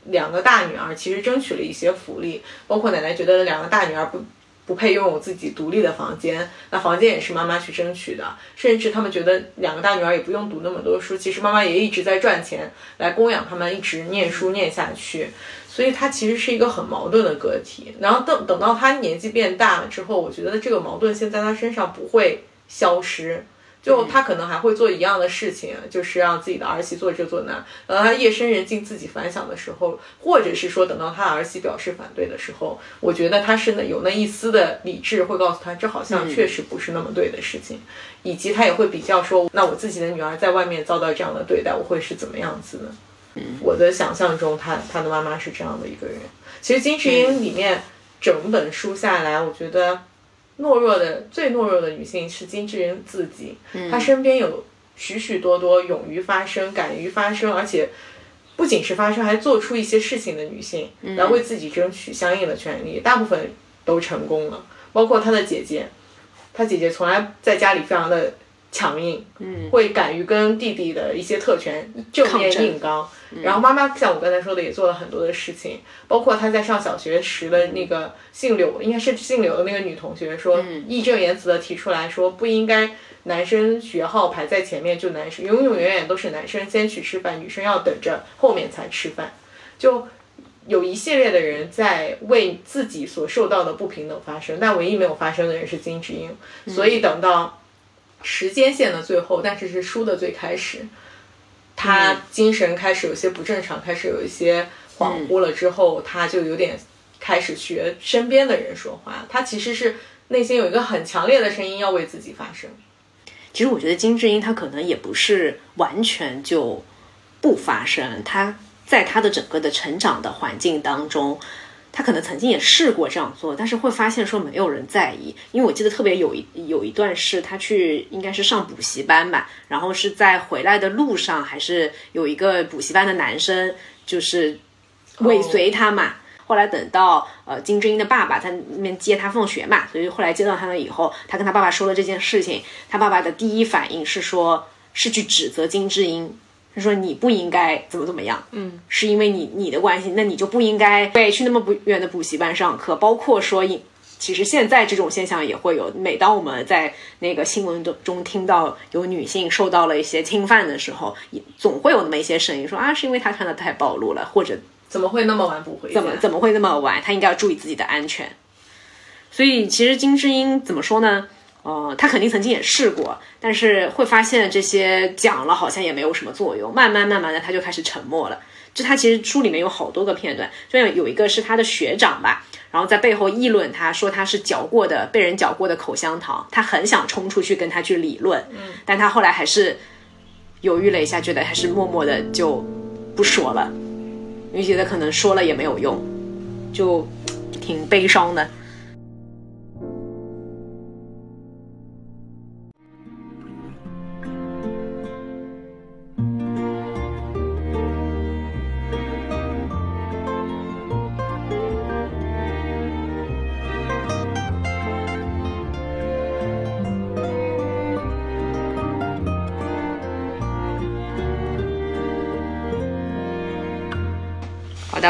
两个大女儿其实争取了一些福利，包括奶奶觉得两个大女儿不。不配拥有自己独立的房间，那房间也是妈妈去争取的。甚至他们觉得两个大女儿也不用读那么多书，其实妈妈也一直在赚钱来供养他们，一直念书念下去。所以她其实是一个很矛盾的个体。然后等等到她年纪变大了之后，我觉得这个矛盾性在她身上不会消失。就他可能还会做一样的事情，就是让自己的儿媳做这做那。等到他夜深人静自己反想的时候，或者是说等到他儿媳表示反对的时候，我觉得他是那有那一丝的理智会告诉他，这好像确实不是那么对的事情。以及他也会比较说，那我自己的女儿在外面遭到这样的对待，我会是怎么样子的？我的想象中，他他的妈妈是这样的一个人。其实金智英里面整本书下来，我觉得。懦弱的最懦弱的女性是金智英自己，她身边有许许多多勇于发声、敢于发声，而且不仅是发声，还做出一些事情的女性，来为自己争取相应的权利。大部分都成功了，包括她的姐姐，她姐姐从来在家里非常的。强硬，嗯，会敢于跟弟弟的一些特权正面硬刚。然后妈妈像我刚才说的，也做了很多的事情，包括她在上小学时的那个姓柳，应该是姓柳的那个女同学说，义正言辞的提出来说，不应该男生学号排在前面，就男生永永远远都是男生先去吃饭，女生要等着后面才吃饭。就有一系列的人在为自己所受到的不平等发声，但唯一没有发声的人是金智英。所以等到。时间线的最后，但是是书的最开始，他精神开始有些不正常，开始有一些恍惚了之后，他就有点开始学身边的人说话。他其实是内心有一个很强烈的声音要为自己发声。其实我觉得金智英她可能也不是完全就不发声，她在她的整个的成长的环境当中。他可能曾经也试过这样做，但是会发现说没有人在意。因为我记得特别有一有一段是他去应该是上补习班吧，然后是在回来的路上，还是有一个补习班的男生就是尾随他嘛。后来等到呃金智英的爸爸在那边接他放学嘛，所以后来接到他了以后，他跟他爸爸说了这件事情，他爸爸的第一反应是说，是去指责金智英。他说：“你不应该怎么怎么样，嗯，是因为你你的关系，那你就不应该对去那么不远的补习班上课。包括说，其实现在这种现象也会有。每当我们在那个新闻中听到有女性受到了一些侵犯的时候，总会有那么一些声音说啊，是因为她穿的太暴露了，或者怎么会那么晚不回家？怎么怎么会那么晚？她应该要注意自己的安全。所以，其实金智英怎么说呢？”呃，他肯定曾经也试过，但是会发现这些讲了好像也没有什么作用。慢慢慢慢的，他就开始沉默了。就他其实书里面有好多个片段，就有一个是他的学长吧，然后在背后议论他，说他是嚼过的被人嚼过的口香糖。他很想冲出去跟他去理论，嗯，但他后来还是犹豫了一下，觉得还是默默的就不说了，因为觉得可能说了也没有用，就挺悲伤的。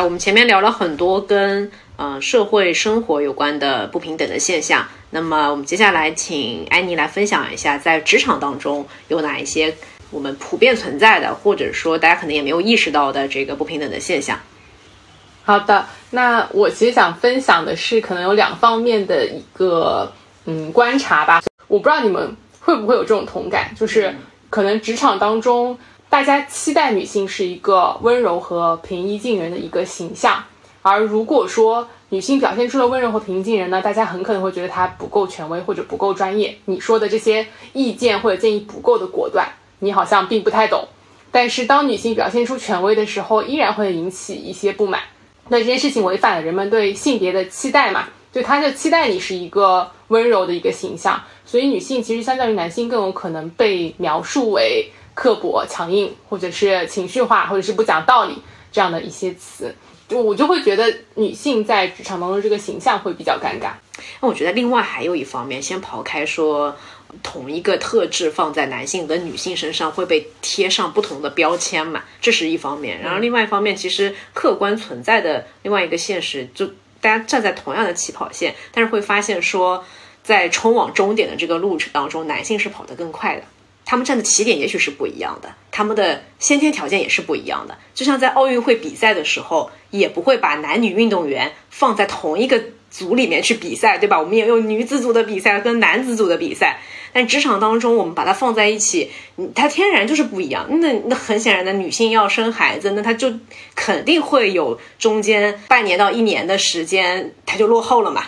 我们前面聊了很多跟呃社会生活有关的不平等的现象，那么我们接下来请安妮来分享一下，在职场当中有哪一些我们普遍存在的，或者说大家可能也没有意识到的这个不平等的现象。好的，那我其实想分享的是可能有两方面的一个嗯观察吧，我不知道你们会不会有这种同感，就是可能职场当中。大家期待女性是一个温柔和平易近人的一个形象，而如果说女性表现出了温柔和平易近人呢，大家很可能会觉得她不够权威或者不够专业。你说的这些意见或者建议不够的果断，你好像并不太懂。但是当女性表现出权威的时候，依然会引起一些不满。那这件事情违反了人们对性别的期待嘛？就他就期待你是一个温柔的一个形象，所以女性其实相较于男性更有可能被描述为。刻薄、强硬，或者是情绪化，或者是不讲道理这样的一些词，就我就会觉得女性在职场当中这个形象会比较尴尬。那我觉得另外还有一方面，先刨开说同一个特质放在男性跟女性身上会被贴上不同的标签嘛，这是一方面。然后另外一方面，其实客观存在的另外一个现实，就大家站在同样的起跑线，但是会发现说，在冲往终点的这个路程当中，男性是跑得更快的。他们站的起点也许是不一样的，他们的先天条件也是不一样的。就像在奥运会比赛的时候，也不会把男女运动员放在同一个组里面去比赛，对吧？我们也有女子组的比赛跟男子组的比赛。但职场当中，我们把它放在一起，它天然就是不一样。那那很显然的，女性要生孩子，那她就肯定会有中间半年到一年的时间，她就落后了嘛。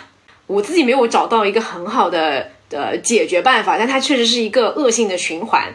我自己没有找到一个很好的。的解决办法，但它确实是一个恶性的循环。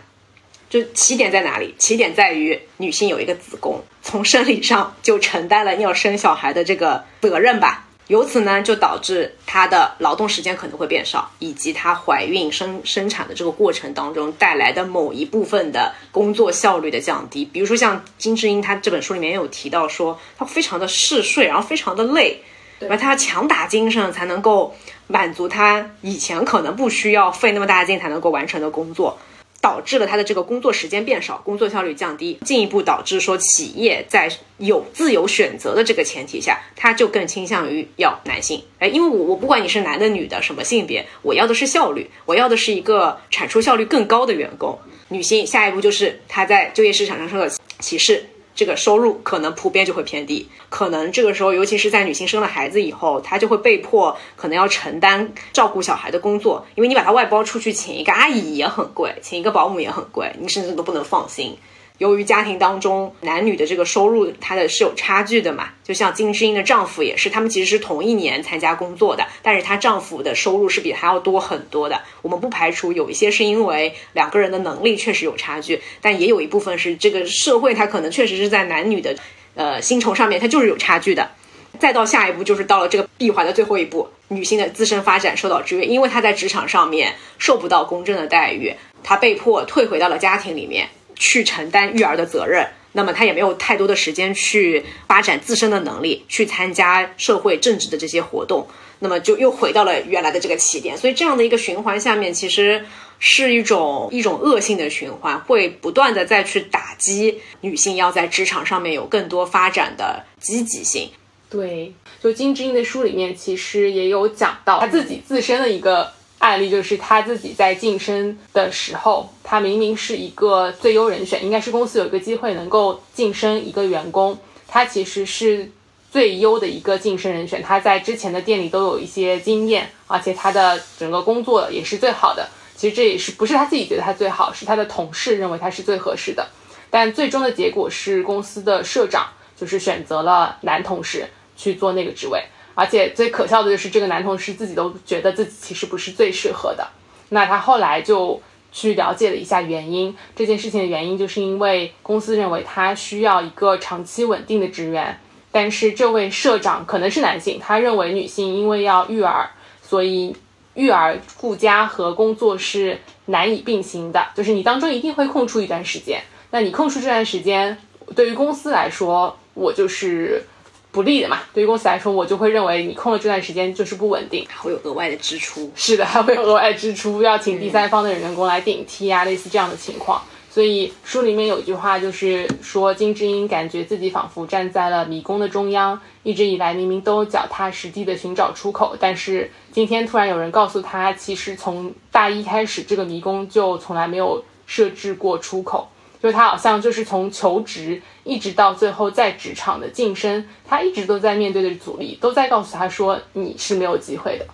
就起点在哪里？起点在于女性有一个子宫，从生理上就承担了要生小孩的这个责任吧。由此呢，就导致她的劳动时间可能会变少，以及她怀孕生生产的这个过程当中带来的某一部分的工作效率的降低。比如说像金智英，她这本书里面有提到说，她非常的嗜睡，然后非常的累。对吧他要强打精神才能够满足他以前可能不需要费那么大劲才能够完成的工作，导致了他的这个工作时间变少，工作效率降低，进一步导致说企业在有自由选择的这个前提下，他就更倾向于要男性。哎，因为我我不管你是男的女的什么性别，我要的是效率，我要的是一个产出效率更高的员工。女性下一步就是她在就业市场上受到歧视。这个收入可能普遍就会偏低，可能这个时候，尤其是在女性生了孩子以后，她就会被迫可能要承担照顾小孩的工作，因为你把她外包出去，请一个阿姨也很贵，请一个保姆也很贵，你甚至都不能放心。由于家庭当中男女的这个收入，它的是有差距的嘛。就像金智英的丈夫也是，他们其实是同一年参加工作的，但是她丈夫的收入是比她要多很多的。我们不排除有一些是因为两个人的能力确实有差距，但也有一部分是这个社会它可能确实是在男女的呃薪酬上面它就是有差距的。再到下一步就是到了这个闭环的最后一步，女性的自身发展受到制约，因为她在职场上面受不到公正的待遇，她被迫退回到了家庭里面。去承担育儿的责任，那么他也没有太多的时间去发展自身的能力，去参加社会政治的这些活动，那么就又回到了原来的这个起点。所以这样的一个循环下面，其实是一种一种恶性的循环，会不断的再去打击女性要在职场上面有更多发展的积极性。对，就金智英的书里面其实也有讲到她自己自身的一个。案例就是他自己在晋升的时候，他明明是一个最优人选，应该是公司有一个机会能够晋升一个员工，他其实是最优的一个晋升人选。他在之前的店里都有一些经验，而且他的整个工作也是最好的。其实这也是不是他自己觉得他最好，是他的同事认为他是最合适的。但最终的结果是公司的社长就是选择了男同事去做那个职位。而且最可笑的就是这个男同事自己都觉得自己其实不是最适合的。那他后来就去了解了一下原因，这件事情的原因就是因为公司认为他需要一个长期稳定的职员，但是这位社长可能是男性，他认为女性因为要育儿，所以育儿顾家和工作是难以并行的，就是你当中一定会空出一段时间。那你空出这段时间，对于公司来说，我就是。不利的嘛，对于公司来说，我就会认为你空了这段时间就是不稳定，还会有额外的支出。是的，还会有额外支出，要请第三方的员工来顶替啊，类似这样的情况。所以书里面有一句话，就是说金智英感觉自己仿佛站在了迷宫的中央，一直以来明明都脚踏实地的寻找出口，但是今天突然有人告诉他，其实从大一开始，这个迷宫就从来没有设置过出口。就是他好像就是从求职一直到最后在职场的晋升，他一直都在面对的阻力，都在告诉他说你是没有机会的。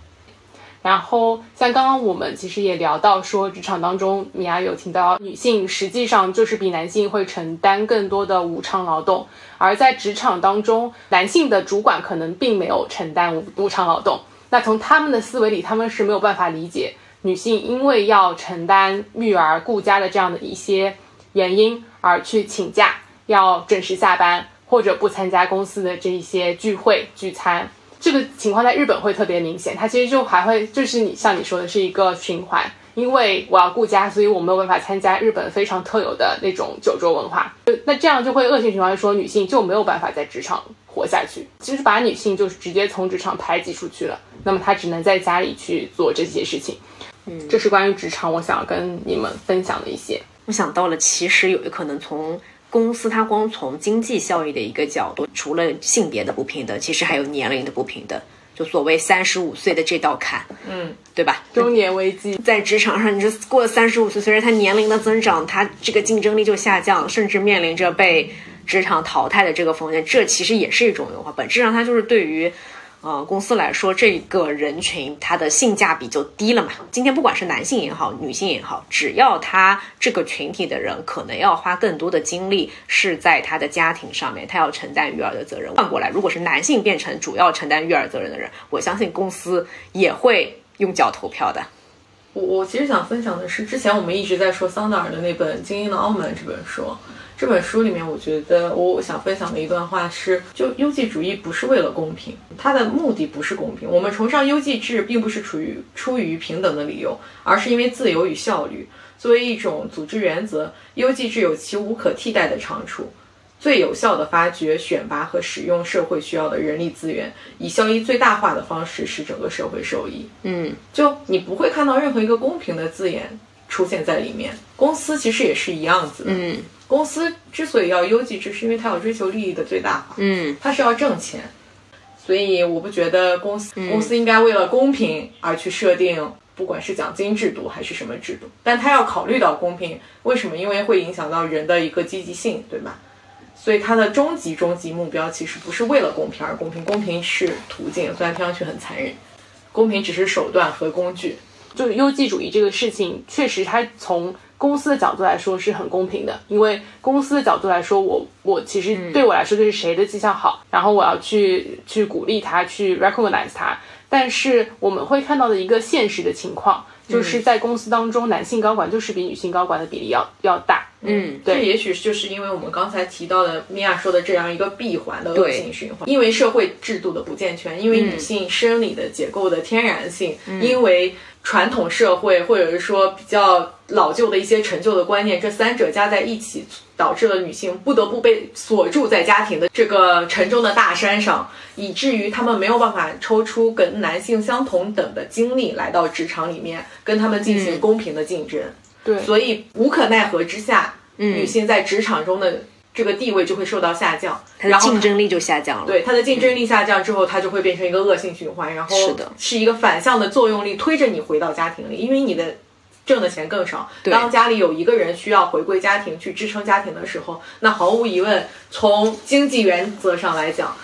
然后像刚刚我们其实也聊到说，职场当中米娅有听到女性实际上就是比男性会承担更多的无偿劳动，而在职场当中，男性的主管可能并没有承担无偿劳动。那从他们的思维里，他们是没有办法理解女性因为要承担育儿顾家的这样的一些。原因而去请假，要准时下班，或者不参加公司的这一些聚会聚餐，这个情况在日本会特别明显。它其实就还会就是你像你说的是一个循环，因为我要顾家，所以我没有办法参加日本非常特有的那种酒桌文化。那这样就会恶性循环，说女性就没有办法在职场活下去，其实把女性就是直接从职场排挤出去了。那么她只能在家里去做这些事情。嗯，这是关于职场我想要跟你们分享的一些。我想到了，其实有可能从公司它光从经济效益的一个角度，除了性别的不平等，其实还有年龄的不平等。就所谓三十五岁的这道坎，嗯，对吧？中年危机在职场上，你这过了三十五岁，随着他年龄的增长，他这个竞争力就下降，甚至面临着被职场淘汰的这个风险。这其实也是一种优化，本质上它就是对于。呃，公司来说，这个人群他的性价比就低了嘛。今天不管是男性也好，女性也好，只要他这个群体的人可能要花更多的精力是在他的家庭上面，他要承担育儿的责任。换过来，如果是男性变成主要承担育儿责任的人，我相信公司也会用脚投票的。我我其实想分享的是，之前我们一直在说桑德尔的那本《精英的傲慢》这本书。这本书里面，我觉得我想分享的一段话是：就优绩主义不是为了公平，它的目的不是公平。我们崇尚优绩制，并不是出于出于平等的理由，而是因为自由与效率。作为一种组织原则，优绩制有其无可替代的长处，最有效的发掘、选拔和使用社会需要的人力资源，以效益最大化的方式使整个社会受益。嗯，就你不会看到任何一个公平的字眼出现在里面。公司其实也是一样子。嗯。公司之所以要优绩制，是因为它要追求利益的最大化。嗯，它是要挣钱，所以我不觉得公司公司应该为了公平而去设定，不管是奖金制度还是什么制度，但它要考虑到公平。为什么？因为会影响到人的一个积极性，对吧？所以它的终极终极目标其实不是为了公平而公平，公平是途径，虽然听上去很残忍，公平只是手段和工具。就是优绩主义这个事情，确实它从。公司的角度来说是很公平的，因为公司的角度来说，我我其实对我来说就是谁的绩效好，然后我要去去鼓励他，去 recognize 他。但是我们会看到的一个现实的情况，就是在公司当中，男性高管就是比女性高管的比例要要大。嗯，对，这也许就是因为我们刚才提到的米娅说的这样一个闭环的恶性循环，因为社会制度的不健全，因为女性生理的结构的天然性，因为。传统社会，或者是说比较老旧的一些陈旧的观念，这三者加在一起，导致了女性不得不被锁住在家庭的这个沉重的大山上，以至于她们没有办法抽出跟男性相同等的精力来到职场里面，跟他们进行公平的竞争。对，所以无可奈何之下，女性在职场中的。这个地位就会受到下降，它的竞争力就下降了。对，它的竞争力下降之后，它就会变成一个恶性循环，然后是的，是一个反向的作用力推着你回到家庭里，因为你的挣的钱更少。当家里有一个人需要回归家庭去支撑家庭的时候，那毫无疑问，从经济原则上来讲，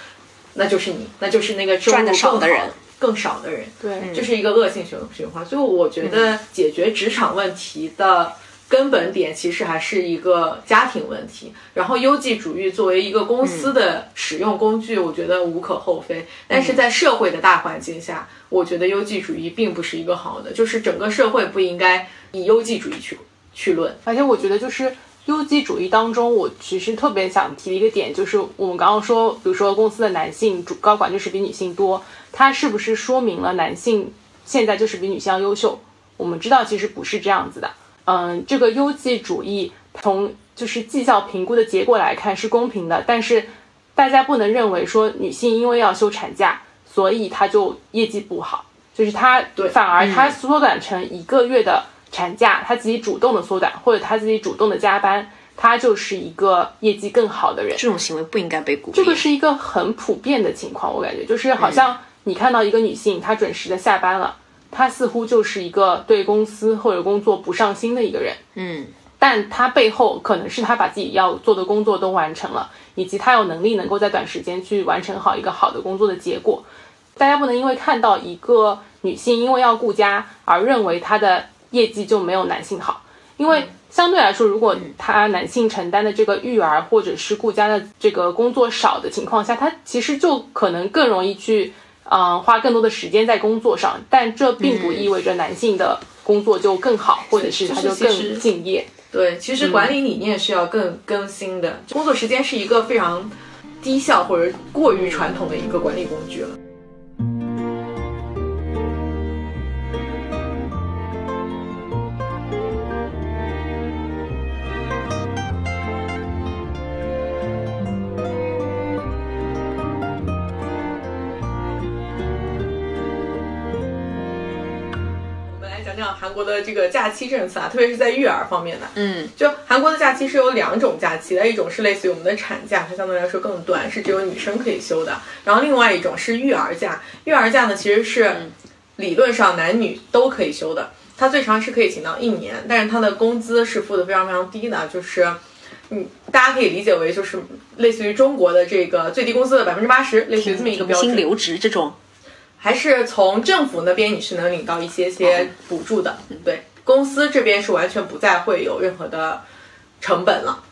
那就是你，那就是那个赚的少的人，更少的人。对，这是一个恶性循循环。所以我觉得解决职场问题的。根本点其实还是一个家庭问题，然后优绩主义作为一个公司的使用工具，我觉得无可厚非。但是在社会的大环境下，我觉得优绩主义并不是一个好的，就是整个社会不应该以优绩主义去去论。而且我觉得，就是优绩主义当中，我其实特别想提一个点，就是我们刚刚说，比如说公司的男性主高管就是比女性多，它是不是说明了男性现在就是比女性要优秀？我们知道，其实不是这样子的。嗯，这个优绩主义从就是绩效评估的结果来看是公平的，但是大家不能认为说女性因为要休产假，所以她就业绩不好，就是她反而她缩短成一个月的产假，她自己主动的缩短，或者她自己主动的加班，她就是一个业绩更好的人。这种行为不应该被鼓励。这个是一个很普遍的情况，我感觉就是好像你看到一个女性，她准时的下班了。他似乎就是一个对公司或者工作不上心的一个人，嗯，但他背后可能是他把自己要做的工作都完成了，以及他有能力能够在短时间去完成好一个好的工作的结果。大家不能因为看到一个女性因为要顾家而认为她的业绩就没有男性好，因为相对来说，如果他男性承担的这个育儿或者是顾家的这个工作少的情况下，他其实就可能更容易去。嗯，花更多的时间在工作上，但这并不意味着男性的工作就更好，或者是他就更敬业。对，其实管理理念是要更更新的。工作时间是一个非常低效或者过于传统的一个管理工具了。韩国的这个假期政策啊，特别是在育儿方面的。嗯，就韩国的假期是有两种假期的，一种是类似于我们的产假，它相对来说更短，是只有女生可以休的。然后另外一种是育儿假，育儿假呢其实是理论上男女都可以休的，它最长是可以请到一年，但是它的工资是付的非常非常低的，就是。嗯，大家可以理解为就是类似于中国的这个最低工资的百分之八十，类似于这么一个标准。薪留职这种，还是从政府那边你是能领到一些些补助的，对，公司这边是完全不再会有任何的成本了。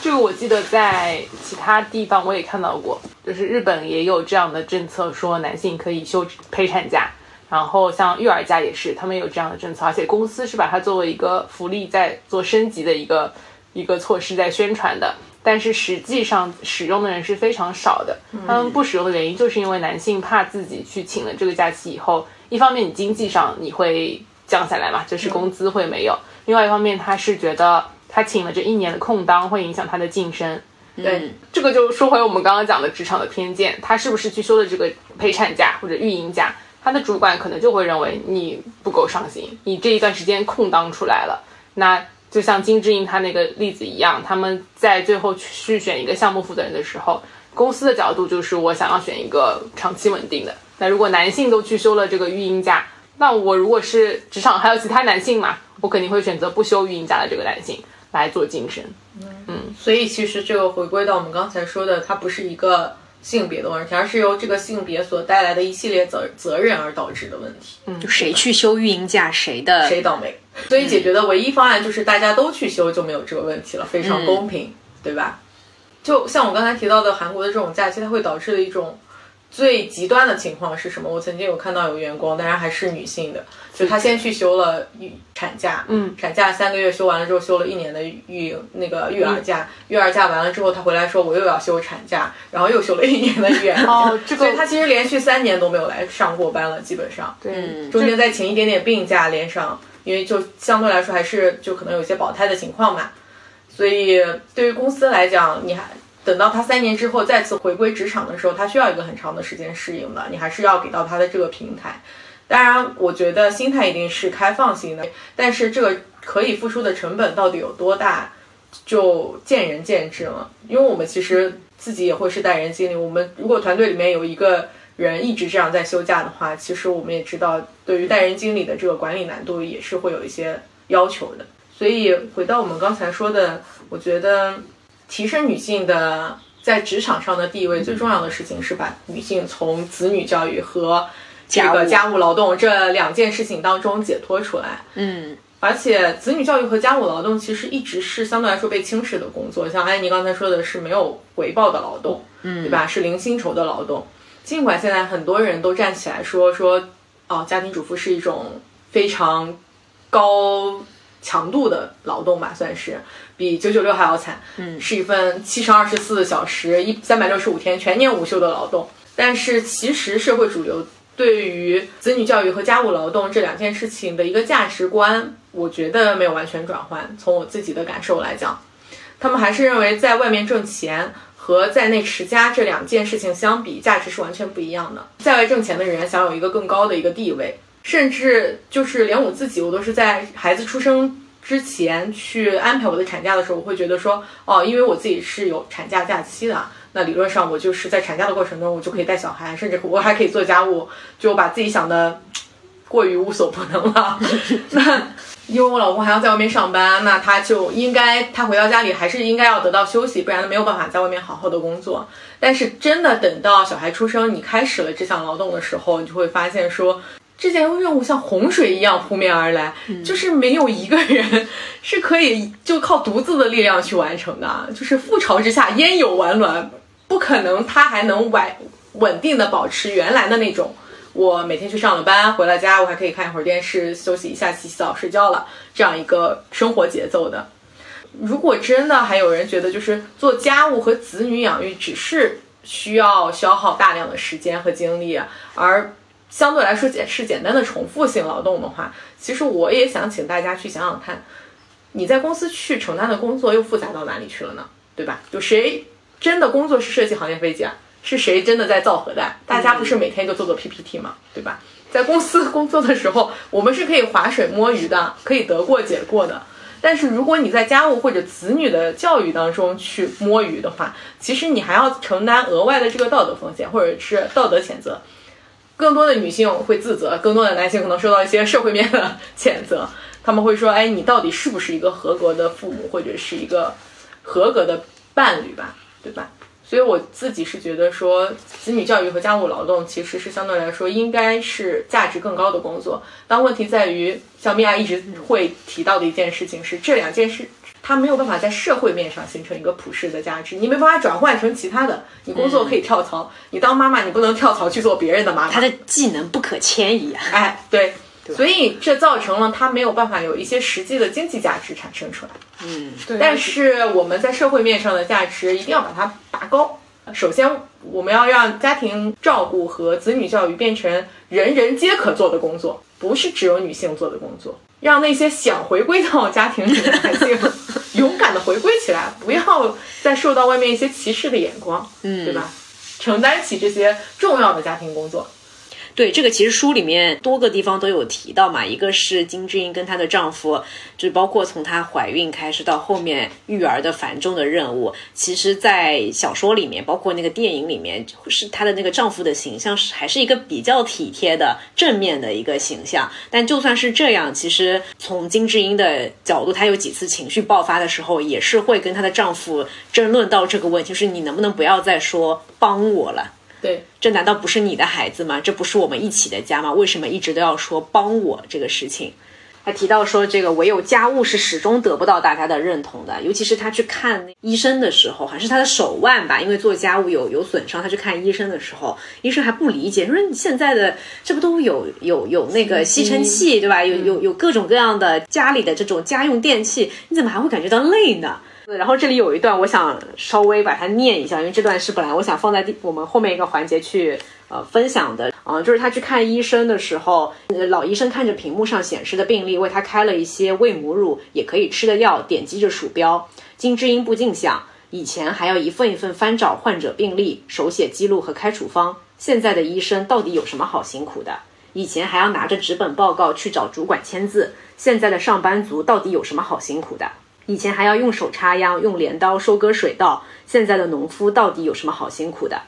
这个我记得在其他地方我也看到过，就是日本也有这样的政策，说男性可以休陪产假，然后像育儿假也是，他们有这样的政策，而且公司是把它作为一个福利在做升级的一个一个措施在宣传的。但是实际上使用的人是非常少的，他们不使用的原因就是因为男性怕自己去请了这个假期以后，一方面你经济上你会降下来嘛，就是工资会没有；另外一方面他是觉得他请了这一年的空档会影响他的晋升。对，这个就说回我们刚刚讲的职场的偏见，他是不是去休了这个陪产假或者育婴假，他的主管可能就会认为你不够上心，你这一段时间空档出来了，那。就像金智英他那个例子一样，他们在最后去选一个项目负责人的时候，公司的角度就是我想要选一个长期稳定的。那如果男性都去休了这个育婴假，那我如果是职场还有其他男性嘛，我肯定会选择不休育婴假的这个男性来做晋升。嗯，所以其实这个回归到我们刚才说的，它不是一个性别的问题，而是由这个性别所带来的一系列责责任而导致的问题。嗯，就谁去休育婴假，谁的谁倒霉。所以解决的唯一方案就是大家都去休，就没有这个问题了，非常公平，对吧？就像我刚才提到的，韩国的这种假期，它会导致的一种最极端的情况是什么？我曾经有看到有员工，当然还是女性的，就她先去休了育产假，嗯，产假三个月休完了之后，休了一年的育那个育儿假，育儿假完了之后，她回来说我又要休产假，然后又休了一年的育儿假，哦，这个所以她其实连续三年都没有来上过班了，基本上，对，中间再请一点点病假连上。因为就相对来说还是就可能有些保胎的情况嘛，所以对于公司来讲，你还等到他三年之后再次回归职场的时候，他需要一个很长的时间适应的，你还是要给到他的这个平台。当然，我觉得心态一定是开放性的，但是这个可以付出的成本到底有多大，就见仁见智了。因为我们其实自己也会是带人经理，我们如果团队里面有一个。人一直这样在休假的话，其实我们也知道，对于带人经理的这个管理难度也是会有一些要求的。所以回到我们刚才说的，我觉得提升女性的在职场上的地位，最重要的事情是把女性从子女教育和这个家务劳动这两件事情当中解脱出来。嗯，而且子女教育和家务劳动其实一直是相对来说被轻视的工作，像安妮刚才说的是没有回报的劳动，嗯，对吧？是零薪酬的劳动。尽管现在很多人都站起来说说，哦，家庭主妇是一种非常高强度的劳动吧，算是比九九六还要惨，嗯，是一份七乘二十四小时一三百六十五天全年无休的劳动。但是其实社会主流对于子女教育和家务劳动这两件事情的一个价值观，我觉得没有完全转换。从我自己的感受来讲，他们还是认为在外面挣钱。和在内持家这两件事情相比，价值是完全不一样的。在外挣钱的人想有一个更高的一个地位，甚至就是连我自己，我都是在孩子出生之前去安排我的产假的时候，我会觉得说，哦，因为我自己是有产假假期的，那理论上我就是在产假的过程中，我就可以带小孩，甚至我还可以做家务，就把自己想的过于无所不能了。那。因为我老公还要在外面上班，那他就应该他回到家里还是应该要得到休息，不然没有办法在外面好好的工作。但是真的等到小孩出生，你开始了这项劳动的时候，你就会发现说，这件任务像洪水一样扑面而来，就是没有一个人是可以就靠独自的力量去完成的。就是覆巢之下焉有完卵，不可能他还能稳稳定的保持原来的那种。我每天去上了班，回了家，我还可以看一会儿电视，休息一下，洗洗澡，睡觉了，这样一个生活节奏的。如果真的还有人觉得，就是做家务和子女养育只是需要消耗大量的时间和精力，而相对来说简是简单的重复性劳动的话，其实我也想请大家去想想看，你在公司去承担的工作又复杂到哪里去了呢？对吧？就谁真的工作是设计航天飞机啊？是谁真的在造核弹？大家不是每天就做做 PPT 吗？对吧？在公司 工作的时候，我们是可以划水摸鱼的，可以得过且过的。但是如果你在家务或者子女的教育当中去摸鱼的话，其实你还要承担额外的这个道德风险，或者是道德谴责。更多的女性会自责，更多的男性可能受到一些社会面的谴责。他们会说：“哎，你到底是不是一个合格的父母，或者是一个合格的伴侣吧？对吧？”所以我自己是觉得说，子女教育和家务劳动其实是相对来说应该是价值更高的工作。但问题在于，像米娅一直会提到的一件事情是，这两件事它没有办法在社会面上形成一个普世的价值，你没办法转换成其他的。你工作可以跳槽，你当妈妈你不能跳槽去做别人的妈妈。她的技能不可迁移啊！哎，对。所以这造成了他没有办法有一些实际的经济价值产生出来。嗯，对。但是我们在社会面上的价值一定要把它拔高。首先，我们要让家庭照顾和子女教育变成人人皆可做的工作，不是只有女性做的工作。让那些想回归到家庭里的男性 勇敢的回归起来，不要再受到外面一些歧视的眼光，嗯，对吧？承担起这些重要的家庭工作。对这个，其实书里面多个地方都有提到嘛。一个是金智英跟她的丈夫，就包括从她怀孕开始到后面育儿的繁重的任务。其实，在小说里面，包括那个电影里面，是她的那个丈夫的形象是还是一个比较体贴的正面的一个形象。但就算是这样，其实从金智英的角度，她有几次情绪爆发的时候，也是会跟她的丈夫争论到这个问题：是你能不能不要再说帮我了？对，这难道不是你的孩子吗？这不是我们一起的家吗？为什么一直都要说帮我这个事情？他提到说，这个唯有家务是始终得不到大家的认同的，尤其是他去看医生的时候，还是他的手腕吧，因为做家务有有损伤，他去看医生的时候，医生还不理解，说你现在的这不都有有有那个吸尘器对吧？有有有各种各样的家里的这种家用电器，你怎么还会感觉到累呢？然后这里有一段，我想稍微把它念一下，因为这段是本来我想放在第我们后面一个环节去呃分享的啊，就是他去看医生的时候，老医生看着屏幕上显示的病例，为他开了一些喂母乳也可以吃的药，点击着鼠标，金智英不禁想，以前还要一份一份翻找患者病历，手写记录和开处方，现在的医生到底有什么好辛苦的？以前还要拿着纸本报告去找主管签字，现在的上班族到底有什么好辛苦的？以前还要用手插秧、用镰刀收割水稻，现在的农夫到底有什么好辛苦的？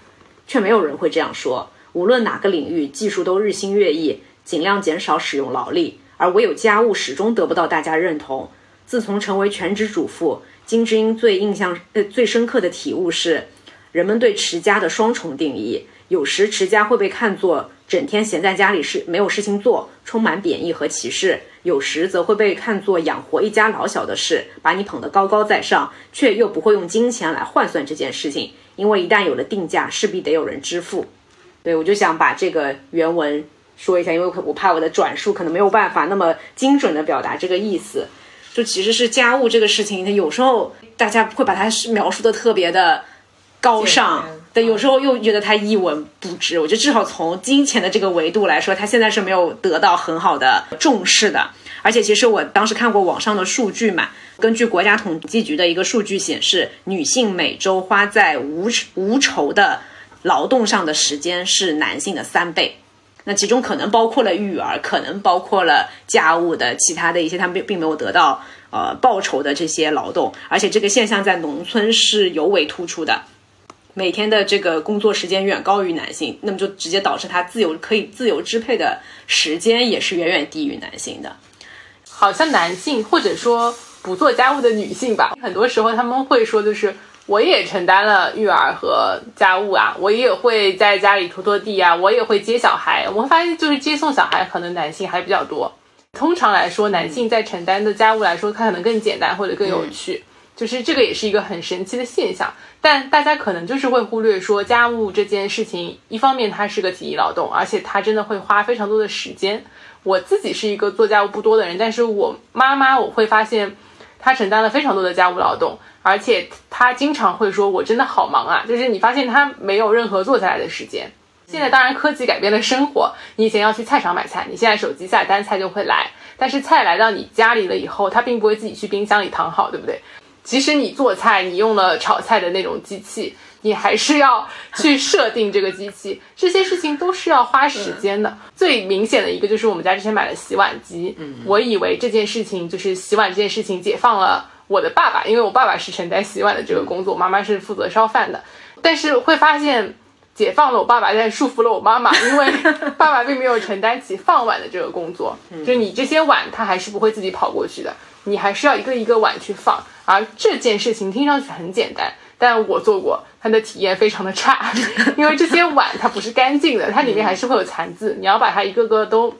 却没有人会这样说。无论哪个领域，技术都日新月异，尽量减少使用劳力，而唯有家务始终得不到大家认同。自从成为全职主妇，金智英最印象呃最深刻的体悟是，人们对持家的双重定义。有时持家会被看作整天闲在家里是没有事情做，充满贬义和歧视。有时则会被看作养活一家老小的事，把你捧得高高在上，却又不会用金钱来换算这件事情，因为一旦有了定价，势必得有人支付。对我就想把这个原文说一下，因为我怕我的转述可能没有办法那么精准的表达这个意思。就其实是家务这个事情，它有时候大家会把它描述的特别的高尚。对，有时候又觉得他一文不值。我觉得至少从金钱的这个维度来说，他现在是没有得到很好的重视的。而且，其实我当时看过网上的数据嘛，根据国家统计局的一个数据显示，女性每周花在无无酬的劳动上的时间是男性的三倍。那其中可能包括了育儿，可能包括了家务的其他的一些，他们并并没有得到呃报酬的这些劳动。而且这个现象在农村是尤为突出的。每天的这个工作时间远高于男性，那么就直接导致他自由可以自由支配的时间也是远远低于男性的。好像男性或者说不做家务的女性吧，很多时候他们会说，就是我也承担了育儿和家务啊，我也会在家里拖拖地啊，我也会接小孩。我会发现，就是接送小孩可能男性还比较多。通常来说，男性在承担的家务来说，他可能更简单或者更有趣。就是这个也是一个很神奇的现象，但大家可能就是会忽略说家务这件事情，一方面它是个体力劳动，而且它真的会花非常多的时间。我自己是一个做家务不多的人，但是我妈妈我会发现她承担了非常多的家务劳动，而且她经常会说我真的好忙啊，就是你发现她没有任何坐下来的时间。现在当然科技改变了生活，你以前要去菜场买菜，你现在手机下单菜就会来，但是菜来到你家里了以后，它并不会自己去冰箱里躺好，对不对？即使你做菜，你用了炒菜的那种机器，你还是要去设定这个机器，这些事情都是要花时间的。最明显的一个就是我们家之前买了洗碗机，我以为这件事情就是洗碗这件事情解放了我的爸爸，因为我爸爸是承担洗碗的这个工作，妈妈是负责烧饭的，但是会发现。解放了我爸爸，但束缚了我妈妈，因为爸爸并没有承担起放碗的这个工作。就你这些碗，他还是不会自己跑过去的，你还是要一个一个碗去放。而这件事情听上去很简单，但我做过，它的体验非常的差，因为这些碗它不是干净的，它里面还是会有残渍，你要把它一个个都，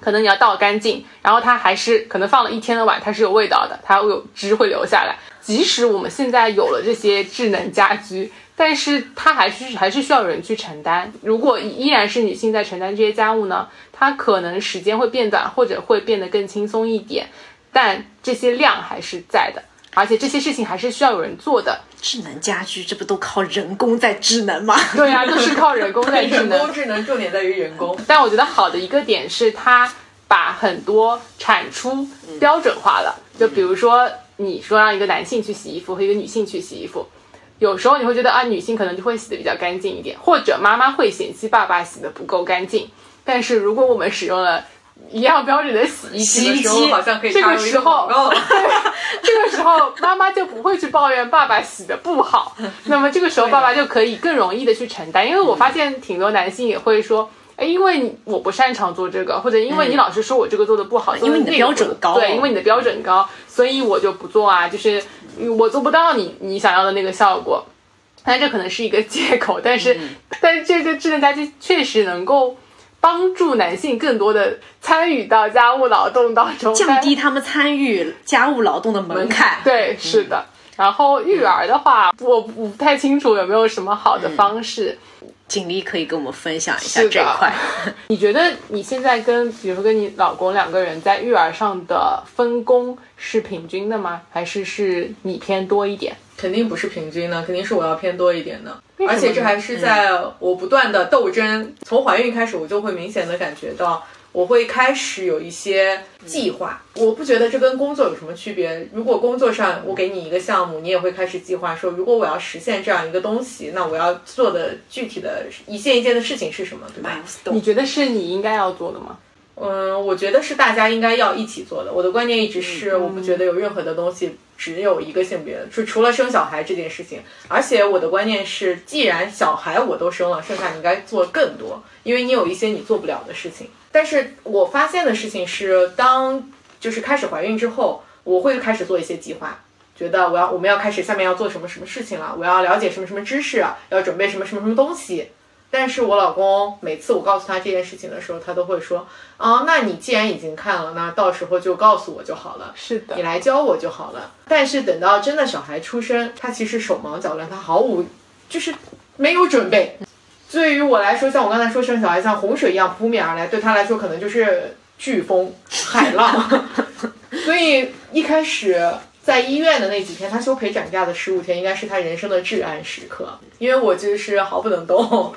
可能你要倒干净，然后它还是可能放了一天的碗，它是有味道的，它有汁会流下来。即使我们现在有了这些智能家居。但是它还是还是需要有人去承担。如果依然是女性在承担这些家务呢，它可能时间会变短，或者会变得更轻松一点。但这些量还是在的，而且这些事情还是需要有人做的。智能家居这不都靠人工在智能吗？对啊，都是靠人工在智能。人工智能重点在于人工。但我觉得好的一个点是，它把很多产出标准化了。就比如说，你说让一个男性去洗衣服和一个女性去洗衣服。有时候你会觉得啊，女性可能就会洗的比较干净一点，或者妈妈会嫌弃爸爸洗的不够干净。但是如果我们使用了一样标准的洗衣机，好像可以这个时候，这个时候妈妈就不会去抱怨爸爸洗的不好。那么这个时候爸爸就可以更容易的去承担，因为我发现挺多男性也会说。哎，因为我不擅长做这个，或者因为你老是说我这个做的不好，因为你的标准高，对，因为你的标准高，所以我就不做啊，就是我做不到你你想要的那个效果。但这可能是一个借口，但是但是这个智能家居确实能够帮助男性更多的参与到家务劳动当中，降低他们参与家务劳动的门槛。对，是的。然后育儿的话，我不太清楚有没有什么好的方式。锦丽可以跟我们分享一下这一块。你觉得你现在跟，比如说跟你老公两个人在育儿上的分工是平均的吗？还是是你偏多一点？肯定不是平均的，肯定是我要偏多一点的。而且这还是在我不断的斗争。从怀孕开始，我就会明显的感觉到。我会开始有一些计划，我不觉得这跟工作有什么区别。如果工作上我给你一个项目，你也会开始计划说，如果我要实现这样一个东西，那我要做的具体的一件一件的事情是什么，对吧？你觉得是你应该要做的吗？嗯，我觉得是大家应该要一起做的。我的观念一直是，我不觉得有任何的东西只有一个性别，就除了生小孩这件事情。而且我的观念是，既然小孩我都生了，剩下你应该做更多，因为你有一些你做不了的事情。但是我发现的事情是，当就是开始怀孕之后，我会开始做一些计划，觉得我要我们要开始下面要做什么什么事情了，我要了解什么什么知识，要准备什么什么什么东西。但是我老公每次我告诉他这件事情的时候，他都会说，啊，那你既然已经看了，那到时候就告诉我就好了，是的，你来教我就好了。但是等到真的小孩出生，他其实手忙脚乱，他毫无就是没有准备。对于我来说，像我刚才说生小孩像洪水一样扑面而来，对他来说可能就是飓风、海浪。所以一开始在医院的那几天，他休陪产假的十五天，应该是他人生的至暗时刻。因为我就是毫不能动，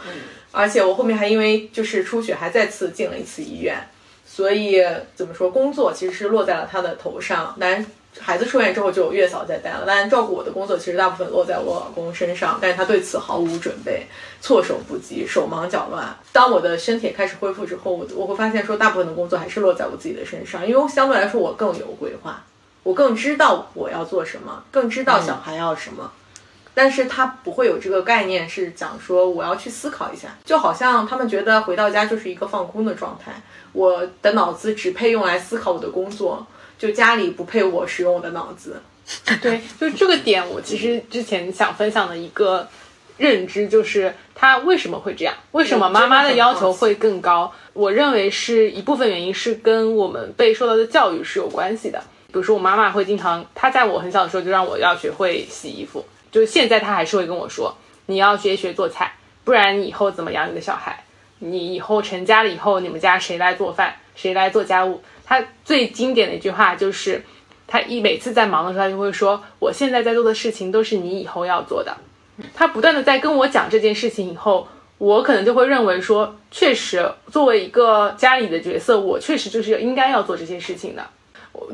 而且我后面还因为就是出血，还再次进了一次医院。所以怎么说，工作其实是落在了他的头上。但孩子出院之后就有月嫂在带了，但照顾我的工作其实大部分落在我老公身上，但是他对此毫无准备，措手不及，手忙脚乱。当我的身体开始恢复之后，我我会发现说，大部分的工作还是落在我自己的身上，因为相对来说我更有规划，我更知道我要做什么，更知道小孩要什么，但是他不会有这个概念是讲说我要去思考一下，就好像他们觉得回到家就是一个放空的状态，我的脑子只配用来思考我的工作。就家里不配我使用我的脑子，对，就这个点，我其实之前想分享的一个认知就是，他为什么会这样？为什么妈妈的要求会更高？我认为是一部分原因是跟我们被受到的教育是有关系的。比如说，我妈妈会经常，她在我很小的时候就让我要学会洗衣服，就是现在她还是会跟我说，你要学学做菜，不然你以后怎么养你的小孩？你以后成家了以后，你们家谁来做饭？谁来做家务？他最经典的一句话就是，他一每次在忙的时候，他就会说：“我现在在做的事情都是你以后要做的。”他不断的在跟我讲这件事情以后，我可能就会认为说，确实作为一个家里的角色，我确实就是应该要做这些事情的。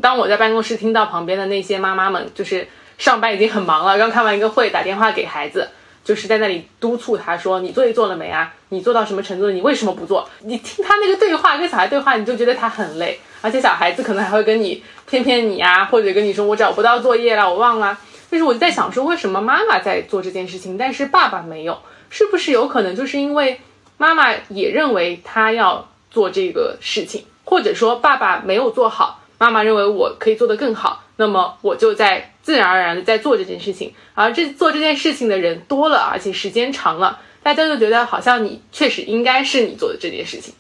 当我在办公室听到旁边的那些妈妈们，就是上班已经很忙了，刚开完一个会，打电话给孩子，就是在那里督促他说：“你作业做了没啊？你做到什么程度了？你为什么不做？”你听他那个对话，跟小孩对话，你就觉得他很累，而且小孩子可能还会跟你骗骗你啊，或者跟你说我找不到作业了，我忘了。但是我就在想说，为什么妈妈在做这件事情，但是爸爸没有？是不是有可能就是因为妈妈也认为他要做这个事情，或者说爸爸没有做好，妈妈认为我可以做得更好，那么我就在。自然而然的在做这件事情，而这做这件事情的人多了，而且时间长了，大家就觉得好像你确实应该是你做的这件事情。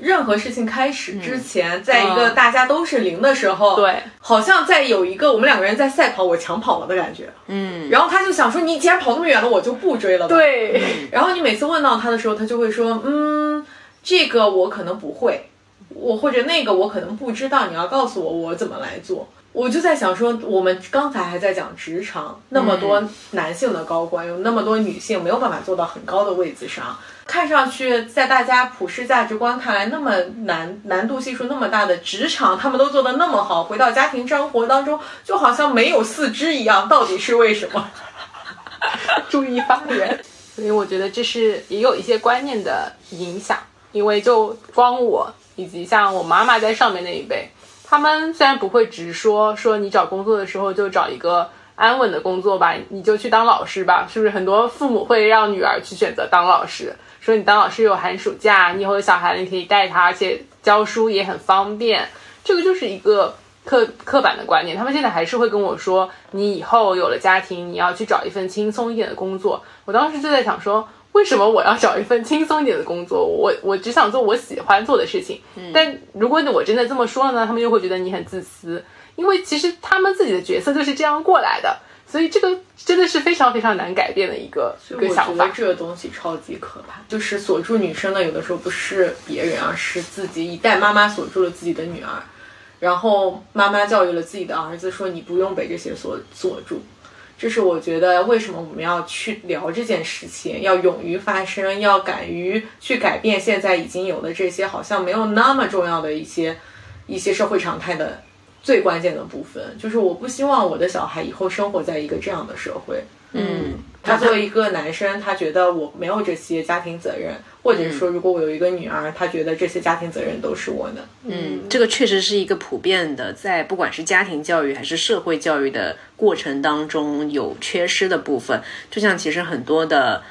任何事情开始之前，在一个大家都是零的时候，对，好像在有一个我们两个人在赛跑，我抢跑了的感觉。嗯，然后他就想说，你既然跑那么远了，我就不追了。对，然后你每次问到他的时候，他就会说，嗯，这个我可能不会，我或者那个我可能不知道，你要告诉我我怎么来做。我就在想说，我们刚才还在讲职场，那么多男性的高官，有那么多女性没有办法做到很高的位子上，看上去在大家普世价值观看来那么难难度系数那么大的职场，他们都做得那么好，回到家庭生活当中就好像没有四肢一样，到底是为什么？注意发言。所以我觉得这是也有一些观念的影响，因为就光我以及像我妈妈在上面那一辈。他们虽然不会直说，说你找工作的时候就找一个安稳的工作吧，你就去当老师吧，是不是？很多父母会让女儿去选择当老师，说你当老师有寒暑假，你以后有小孩你可以带他，而且教书也很方便。这个就是一个刻刻板的观念。他们现在还是会跟我说，你以后有了家庭，你要去找一份轻松一点的工作。我当时就在想说。为什么我要找一份轻松一点的工作？我我只想做我喜欢做的事情。但如果我真的这么说了呢？他们又会觉得你很自私，因为其实他们自己的角色就是这样过来的。所以这个真的是非常非常难改变的一个一个想法。这个东西超级可怕，就是锁住女生的，有的时候不是别人，而是自己。一代妈妈锁住了自己的女儿，然后妈妈教育了自己的儿子，说你不用被这些锁锁住。这是我觉得为什么我们要去聊这件事情，要勇于发声，要敢于去改变现在已经有的这些好像没有那么重要的一些一些社会常态的最关键的部分。就是我不希望我的小孩以后生活在一个这样的社会。嗯，他作为一个男生，他觉得我没有这些家庭责任，或者说，如果我有一个女儿，他觉得这些家庭责任都是我的。嗯，这个确实是一个普遍的，在不管是家庭教育还是社会教育的过程当中有缺失的部分。就像其实很多的。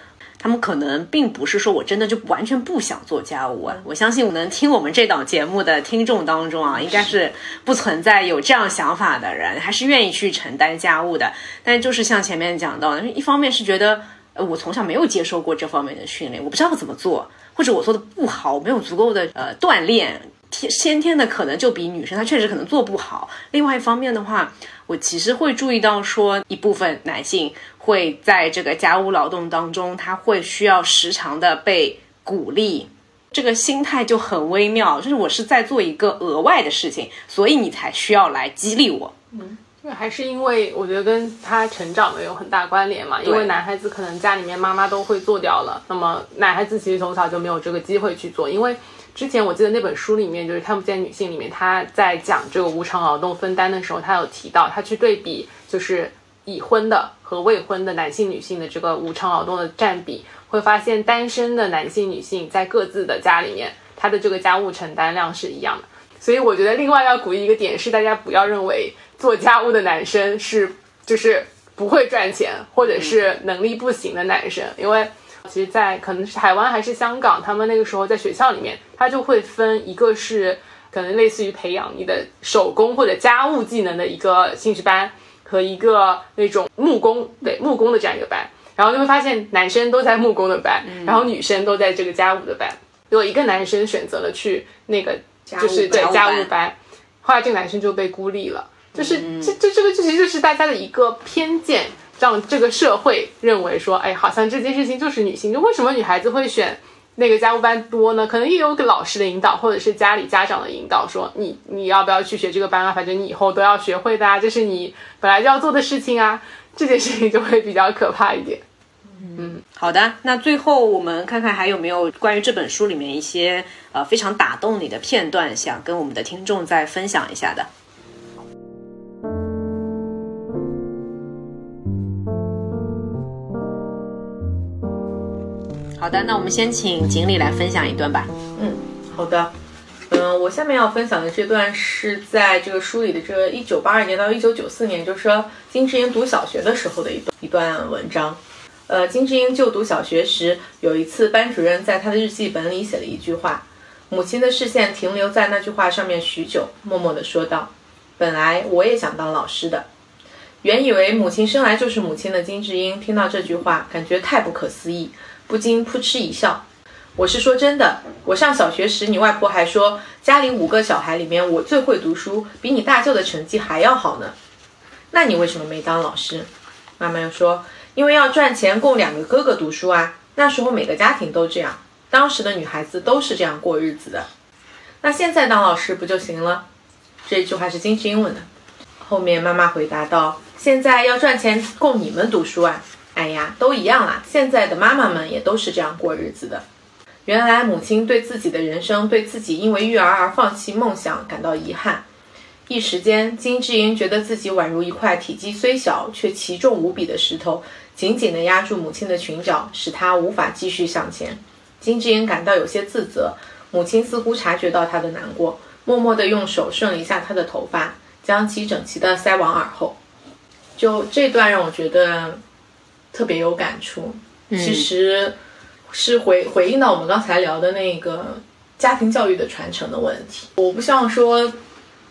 他们可能并不是说我真的就完全不想做家务啊！我相信我能听我们这档节目的听众当中啊，应该是不存在有这样想法的人，还是愿意去承担家务的。但就是像前面讲到的，一方面是觉得，呃，我从小没有接受过这方面的训练，我不知道怎么做，或者我做的不好，我没有足够的呃锻炼，天先天的可能就比女生她确实可能做不好。另外一方面的话，我其实会注意到说一部分男性。会在这个家务劳动当中，他会需要时常的被鼓励，这个心态就很微妙。就是我是在做一个额外的事情，所以你才需要来激励我。嗯，这还是因为我觉得跟他成长的有很大关联嘛。因为男孩子可能家里面妈妈都会做掉了，那么男孩子其实从小就没有这个机会去做。因为之前我记得那本书里面，就是看不见女性里面，他在讲这个无偿劳动分担的时候，他有提到他去对比，就是已婚的。和未婚的男性、女性的这个无偿劳动的占比，会发现单身的男性、女性在各自的家里面，他的这个家务承担量是一样的。所以我觉得，另外要鼓励一个点是，大家不要认为做家务的男生是就是不会赚钱，或者是能力不行的男生。因为其实，在可能是台湾还是香港，他们那个时候在学校里面，他就会分一个是可能类似于培养你的手工或者家务技能的一个兴趣班。和一个那种木工，对木工的这样一个班，然后就会发现男生都在木工的班，然后女生都在这个家务的班。有一个男生选择了去那个就是对家务班，后来这个男生就被孤立了。就是这这这个其实就是大家的一个偏见，让这个社会认为说，哎，好像这件事情就是女性，就为什么女孩子会选？那个家务班多呢，可能也有个老师的引导，或者是家里家长的引导，说你你要不要去学这个班啊？反正你以后都要学会的啊，这是你本来就要做的事情啊。这件事情就会比较可怕一点。嗯，好的，那最后我们看看还有没有关于这本书里面一些呃非常打动你的片段，想跟我们的听众再分享一下的。好的，那我们先请锦鲤来分享一段吧。嗯，好的。嗯，我下面要分享的这段是在这个书里的这一九八二年到一九九四年，就是说金智英读小学的时候的一段一段文章。呃，金智英就读小学时，有一次班主任在他的日记本里写了一句话，母亲的视线停留在那句话上面许久，默默地说道：“本来我也想当老师的。”原以为母亲生来就是母亲的金智英，听到这句话，感觉太不可思议，不禁扑哧一笑。我是说真的，我上小学时，你外婆还说家里五个小孩里面我最会读书，比你大舅的成绩还要好呢。那你为什么没当老师？妈妈又说，因为要赚钱供两个哥哥读书啊。那时候每个家庭都这样，当时的女孩子都是这样过日子的。那现在当老师不就行了？这句话是金智英文的。后面妈妈回答道：现在要赚钱供你们读书啊。哎呀，都一样啦，现在的妈妈们也都是这样过日子的。原来母亲对自己的人生，对自己因为育儿而放弃梦想感到遗憾。一时间，金智英觉得自己宛如一块体积虽小却奇重无比的石头，紧紧地压住母亲的裙角，使她无法继续向前。金智英感到有些自责，母亲似乎察觉到她的难过，默默地用手顺了一下她的头发，将其整齐地塞往耳后。就这段让我觉得特别有感触。其实。是回回应到我们刚才聊的那个家庭教育的传承的问题。我不希望说，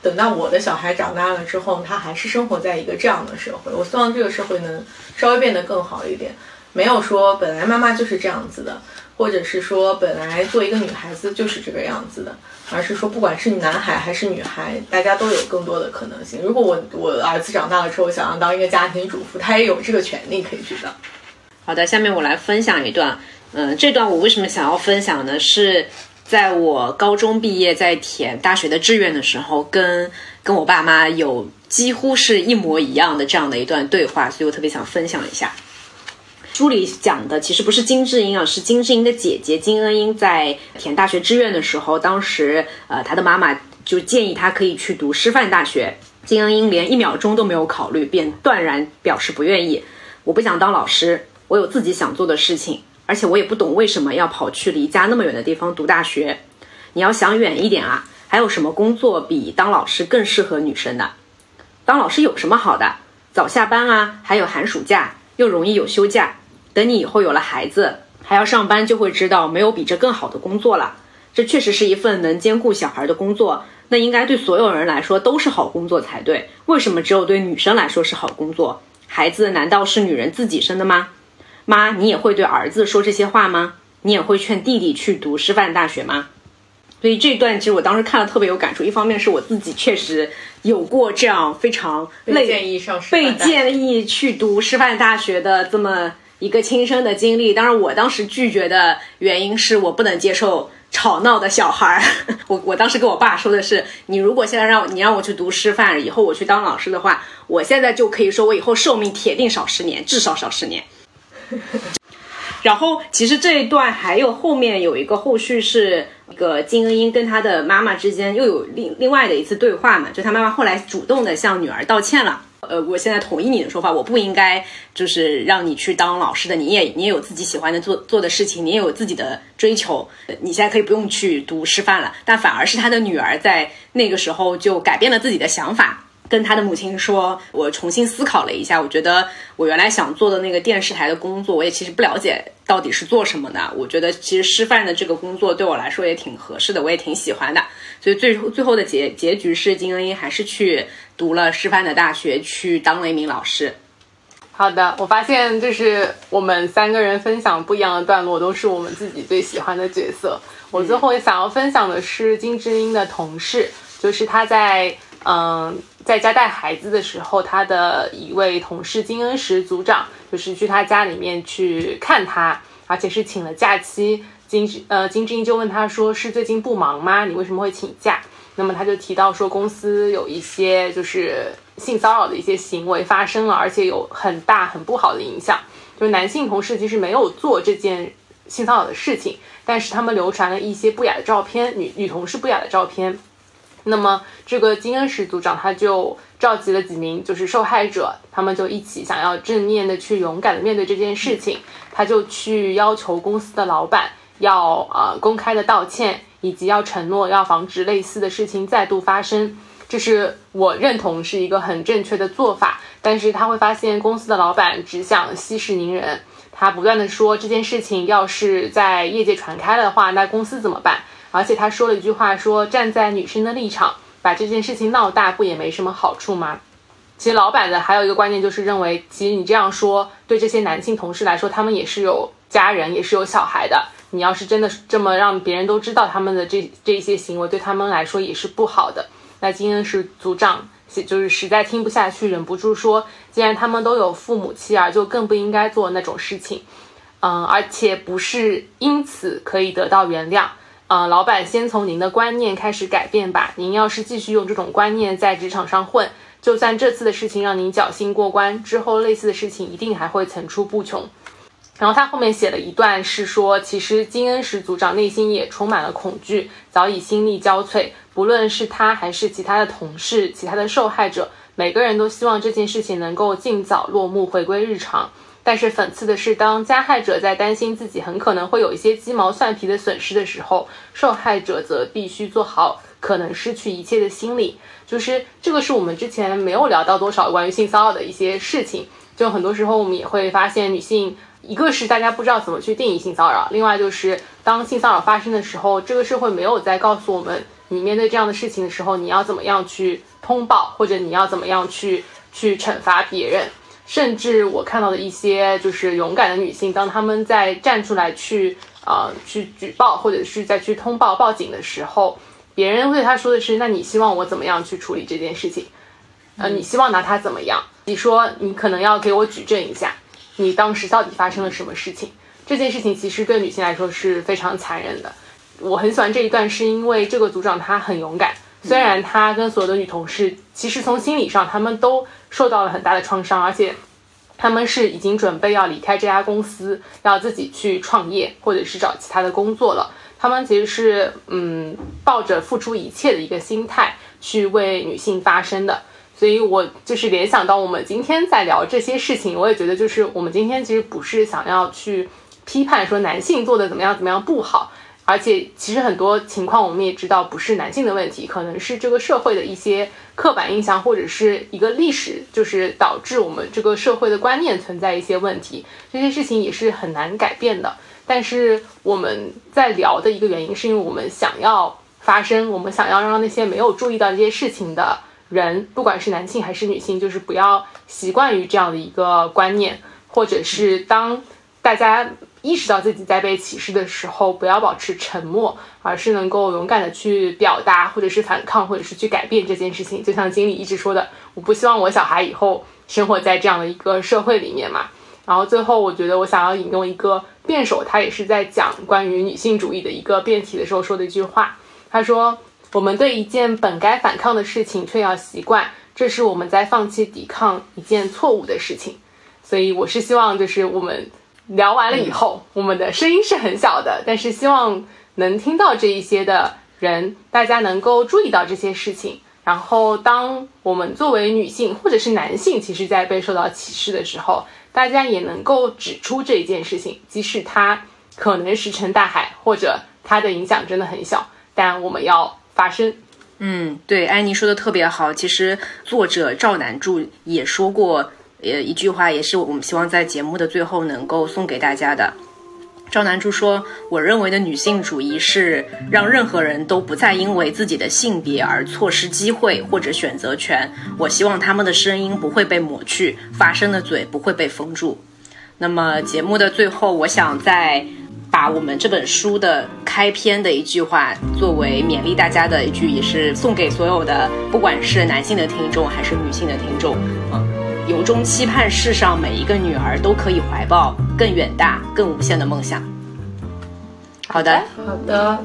等到我的小孩长大了之后，他还是生活在一个这样的社会。我希望这个社会能稍微变得更好一点。没有说本来妈妈就是这样子的，或者是说本来做一个女孩子就是这个样子的，而是说不管是男孩还是女孩，大家都有更多的可能性。如果我我儿子长大了之后想要当一个家庭主妇，他也有这个权利可以去当。好的，下面我来分享一段。嗯，这段我为什么想要分享呢？是在我高中毕业，在填大学的志愿的时候，跟跟我爸妈有几乎是一模一样的这样的一段对话，所以我特别想分享一下。书里讲的其实不是金智英啊，是金智英的姐姐金恩英在填大学志愿的时候，当时呃她的妈妈就建议她可以去读师范大学，金恩英连一秒钟都没有考虑，便断然表示不愿意。我不想当老师，我有自己想做的事情。而且我也不懂为什么要跑去离家那么远的地方读大学。你要想远一点啊，还有什么工作比当老师更适合女生的？当老师有什么好的？早下班啊，还有寒暑假，又容易有休假。等你以后有了孩子，还要上班，就会知道没有比这更好的工作了。这确实是一份能兼顾小孩的工作，那应该对所有人来说都是好工作才对。为什么只有对女生来说是好工作？孩子难道是女人自己生的吗？妈，你也会对儿子说这些话吗？你也会劝弟弟去读师范大学吗？所以这段其实我当时看了特别有感触。一方面是我自己确实有过这样非常被建议上被建议去读师范大学的这么一个亲身的经历。当然，我当时拒绝的原因是我不能接受吵闹的小孩儿。我我当时跟我爸说的是，你如果现在让你让我去读师范，以后我去当老师的话，我现在就可以说我以后寿命铁定少十年，至少少十年。然后，其实这一段还有后面有一个后续，是一个金恩英跟她的妈妈之间又有另另外的一次对话嘛？就她妈妈后来主动的向女儿道歉了。呃，我现在同意你的说法，我不应该就是让你去当老师的，你也你也有自己喜欢的做做的事情，你也有自己的追求，你现在可以不用去读师范了。但反而是他的女儿在那个时候就改变了自己的想法。跟他的母亲说，我重新思考了一下，我觉得我原来想做的那个电视台的工作，我也其实不了解到底是做什么的。我觉得其实师范的这个工作对我来说也挺合适的，我也挺喜欢的。所以最最后的结结局是金恩英还是去读了师范的大学，去当了一名老师。好的，我发现就是我们三个人分享不一样的段落，都是我们自己最喜欢的角色。我最后也想要分享的是金智英的同事，就是他在嗯。在家带孩子的时候，他的一位同事金恩石组长就是去他家里面去看他，而且是请了假期。金呃金智英就问他说：“是最近不忙吗？你为什么会请假？”那么他就提到说，公司有一些就是性骚扰的一些行为发生了，而且有很大很不好的影响。就是男性同事其实没有做这件性骚扰的事情，但是他们流传了一些不雅的照片，女女同事不雅的照片。那么这个金恩石组长他就召集了几名就是受害者，他们就一起想要正面的去勇敢的面对这件事情，他就去要求公司的老板要呃公开的道歉，以及要承诺要防止类似的事情再度发生。这是我认同是一个很正确的做法，但是他会发现公司的老板只想息事宁人，他不断的说这件事情要是在业界传开了的话，那公司怎么办？而且他说了一句话，说站在女生的立场，把这件事情闹大不也没什么好处吗？其实老板的还有一个观念就是认为，其实你这样说对这些男性同事来说，他们也是有家人，也是有小孩的。你要是真的这么让别人都知道他们的这这些行为，对他们来说也是不好的。那金恩是组长，就是实在听不下去，忍不住说：“既然他们都有父母妻儿，就更不应该做那种事情。”嗯，而且不是因此可以得到原谅。嗯，老板先从您的观念开始改变吧。您要是继续用这种观念在职场上混，就算这次的事情让您侥幸过关，之后类似的事情一定还会层出不穷。然后他后面写了一段，是说其实金恩石组长内心也充满了恐惧，早已心力交瘁。不论是他还是其他的同事、其他的受害者，每个人都希望这件事情能够尽早落幕，回归日常。但是讽刺的是，当加害者在担心自己很可能会有一些鸡毛蒜皮的损失的时候，受害者则必须做好可能失去一切的心理。就是这个是我们之前没有聊到多少关于性骚扰的一些事情。就很多时候我们也会发现女性。一个是大家不知道怎么去定义性骚扰，另外就是当性骚扰发生的时候，这个社会没有在告诉我们，你面对这样的事情的时候，你要怎么样去通报，或者你要怎么样去去惩罚别人。甚至我看到的一些就是勇敢的女性，当她们在站出来去呃去举报，或者是再去通报报警的时候，别人对她说的是：那你希望我怎么样去处理这件事情？呃，你希望拿他怎么样？你说你可能要给我举证一下。你当时到底发生了什么事情？这件事情其实对女性来说是非常残忍的。我很喜欢这一段，是因为这个组长她很勇敢。虽然她跟所有的女同事，其实从心理上她们都受到了很大的创伤，而且他们是已经准备要离开这家公司，要自己去创业，或者是找其他的工作了。他们其实是嗯，抱着付出一切的一个心态去为女性发声的。所以，我就是联想到我们今天在聊这些事情，我也觉得就是我们今天其实不是想要去批判说男性做的怎么样怎么样不好，而且其实很多情况我们也知道不是男性的问题，可能是这个社会的一些刻板印象或者是一个历史，就是导致我们这个社会的观念存在一些问题，这些事情也是很难改变的。但是我们在聊的一个原因，是因为我们想要发声，我们想要让那些没有注意到这些事情的。人不管是男性还是女性，就是不要习惯于这样的一个观念，或者是当大家意识到自己在被歧视的时候，不要保持沉默，而是能够勇敢的去表达，或者是反抗，或者是去改变这件事情。就像经理一直说的，我不希望我小孩以后生活在这样的一个社会里面嘛。然后最后，我觉得我想要引用一个辩手，他也是在讲关于女性主义的一个辩题的时候说的一句话，他说。我们对一件本该反抗的事情却要习惯，这是我们在放弃抵抗一件错误的事情。所以，我是希望，就是我们聊完了以后，我们的声音是很小的，但是希望能听到这一些的人，大家能够注意到这些事情。然后，当我们作为女性或者是男性，其实在被受到歧视的时候，大家也能够指出这一件事情，即使它可能石沉大海，或者它的影响真的很小，但我们要。发声，嗯，对，安妮说的特别好。其实作者赵南柱也说过，呃，一句话，也是我们希望在节目的最后能够送给大家的。赵南柱说：“我认为的女性主义是让任何人都不再因为自己的性别而错失机会或者选择权。我希望他们的声音不会被抹去，发声的嘴不会被封住。”那么节目的最后，我想再。把我们这本书的开篇的一句话作为勉励大家的一句，也是送给所有的，不管是男性的听众还是女性的听众，嗯，由衷期盼世上每一个女儿都可以怀抱更远大、更无限的梦想。好的，好的。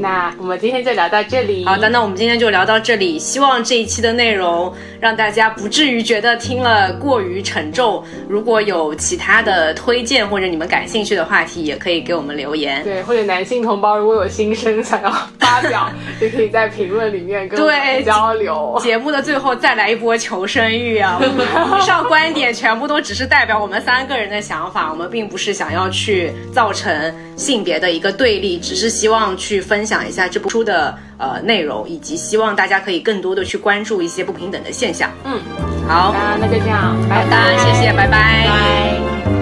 那我们今天就聊到这里。好的，那我们今天就聊到这里。希望这一期的内容让大家不至于觉得听了过于沉重。如果有其他的推荐或者你们感兴趣的话题，也可以给我们留言。对，或者男性同胞如果有心声想要发表，也可以在评论里面跟我们 交流。节目的最后再来一波求生欲啊！以上观点全部都只是代表我们三个人的想法，我们并不是想要去造成性别的一个对立，只是希望去分。分享一下这部书的呃内容，以及希望大家可以更多的去关注一些不平等的现象。嗯，好，那就这样，拜拜，谢谢，拜拜。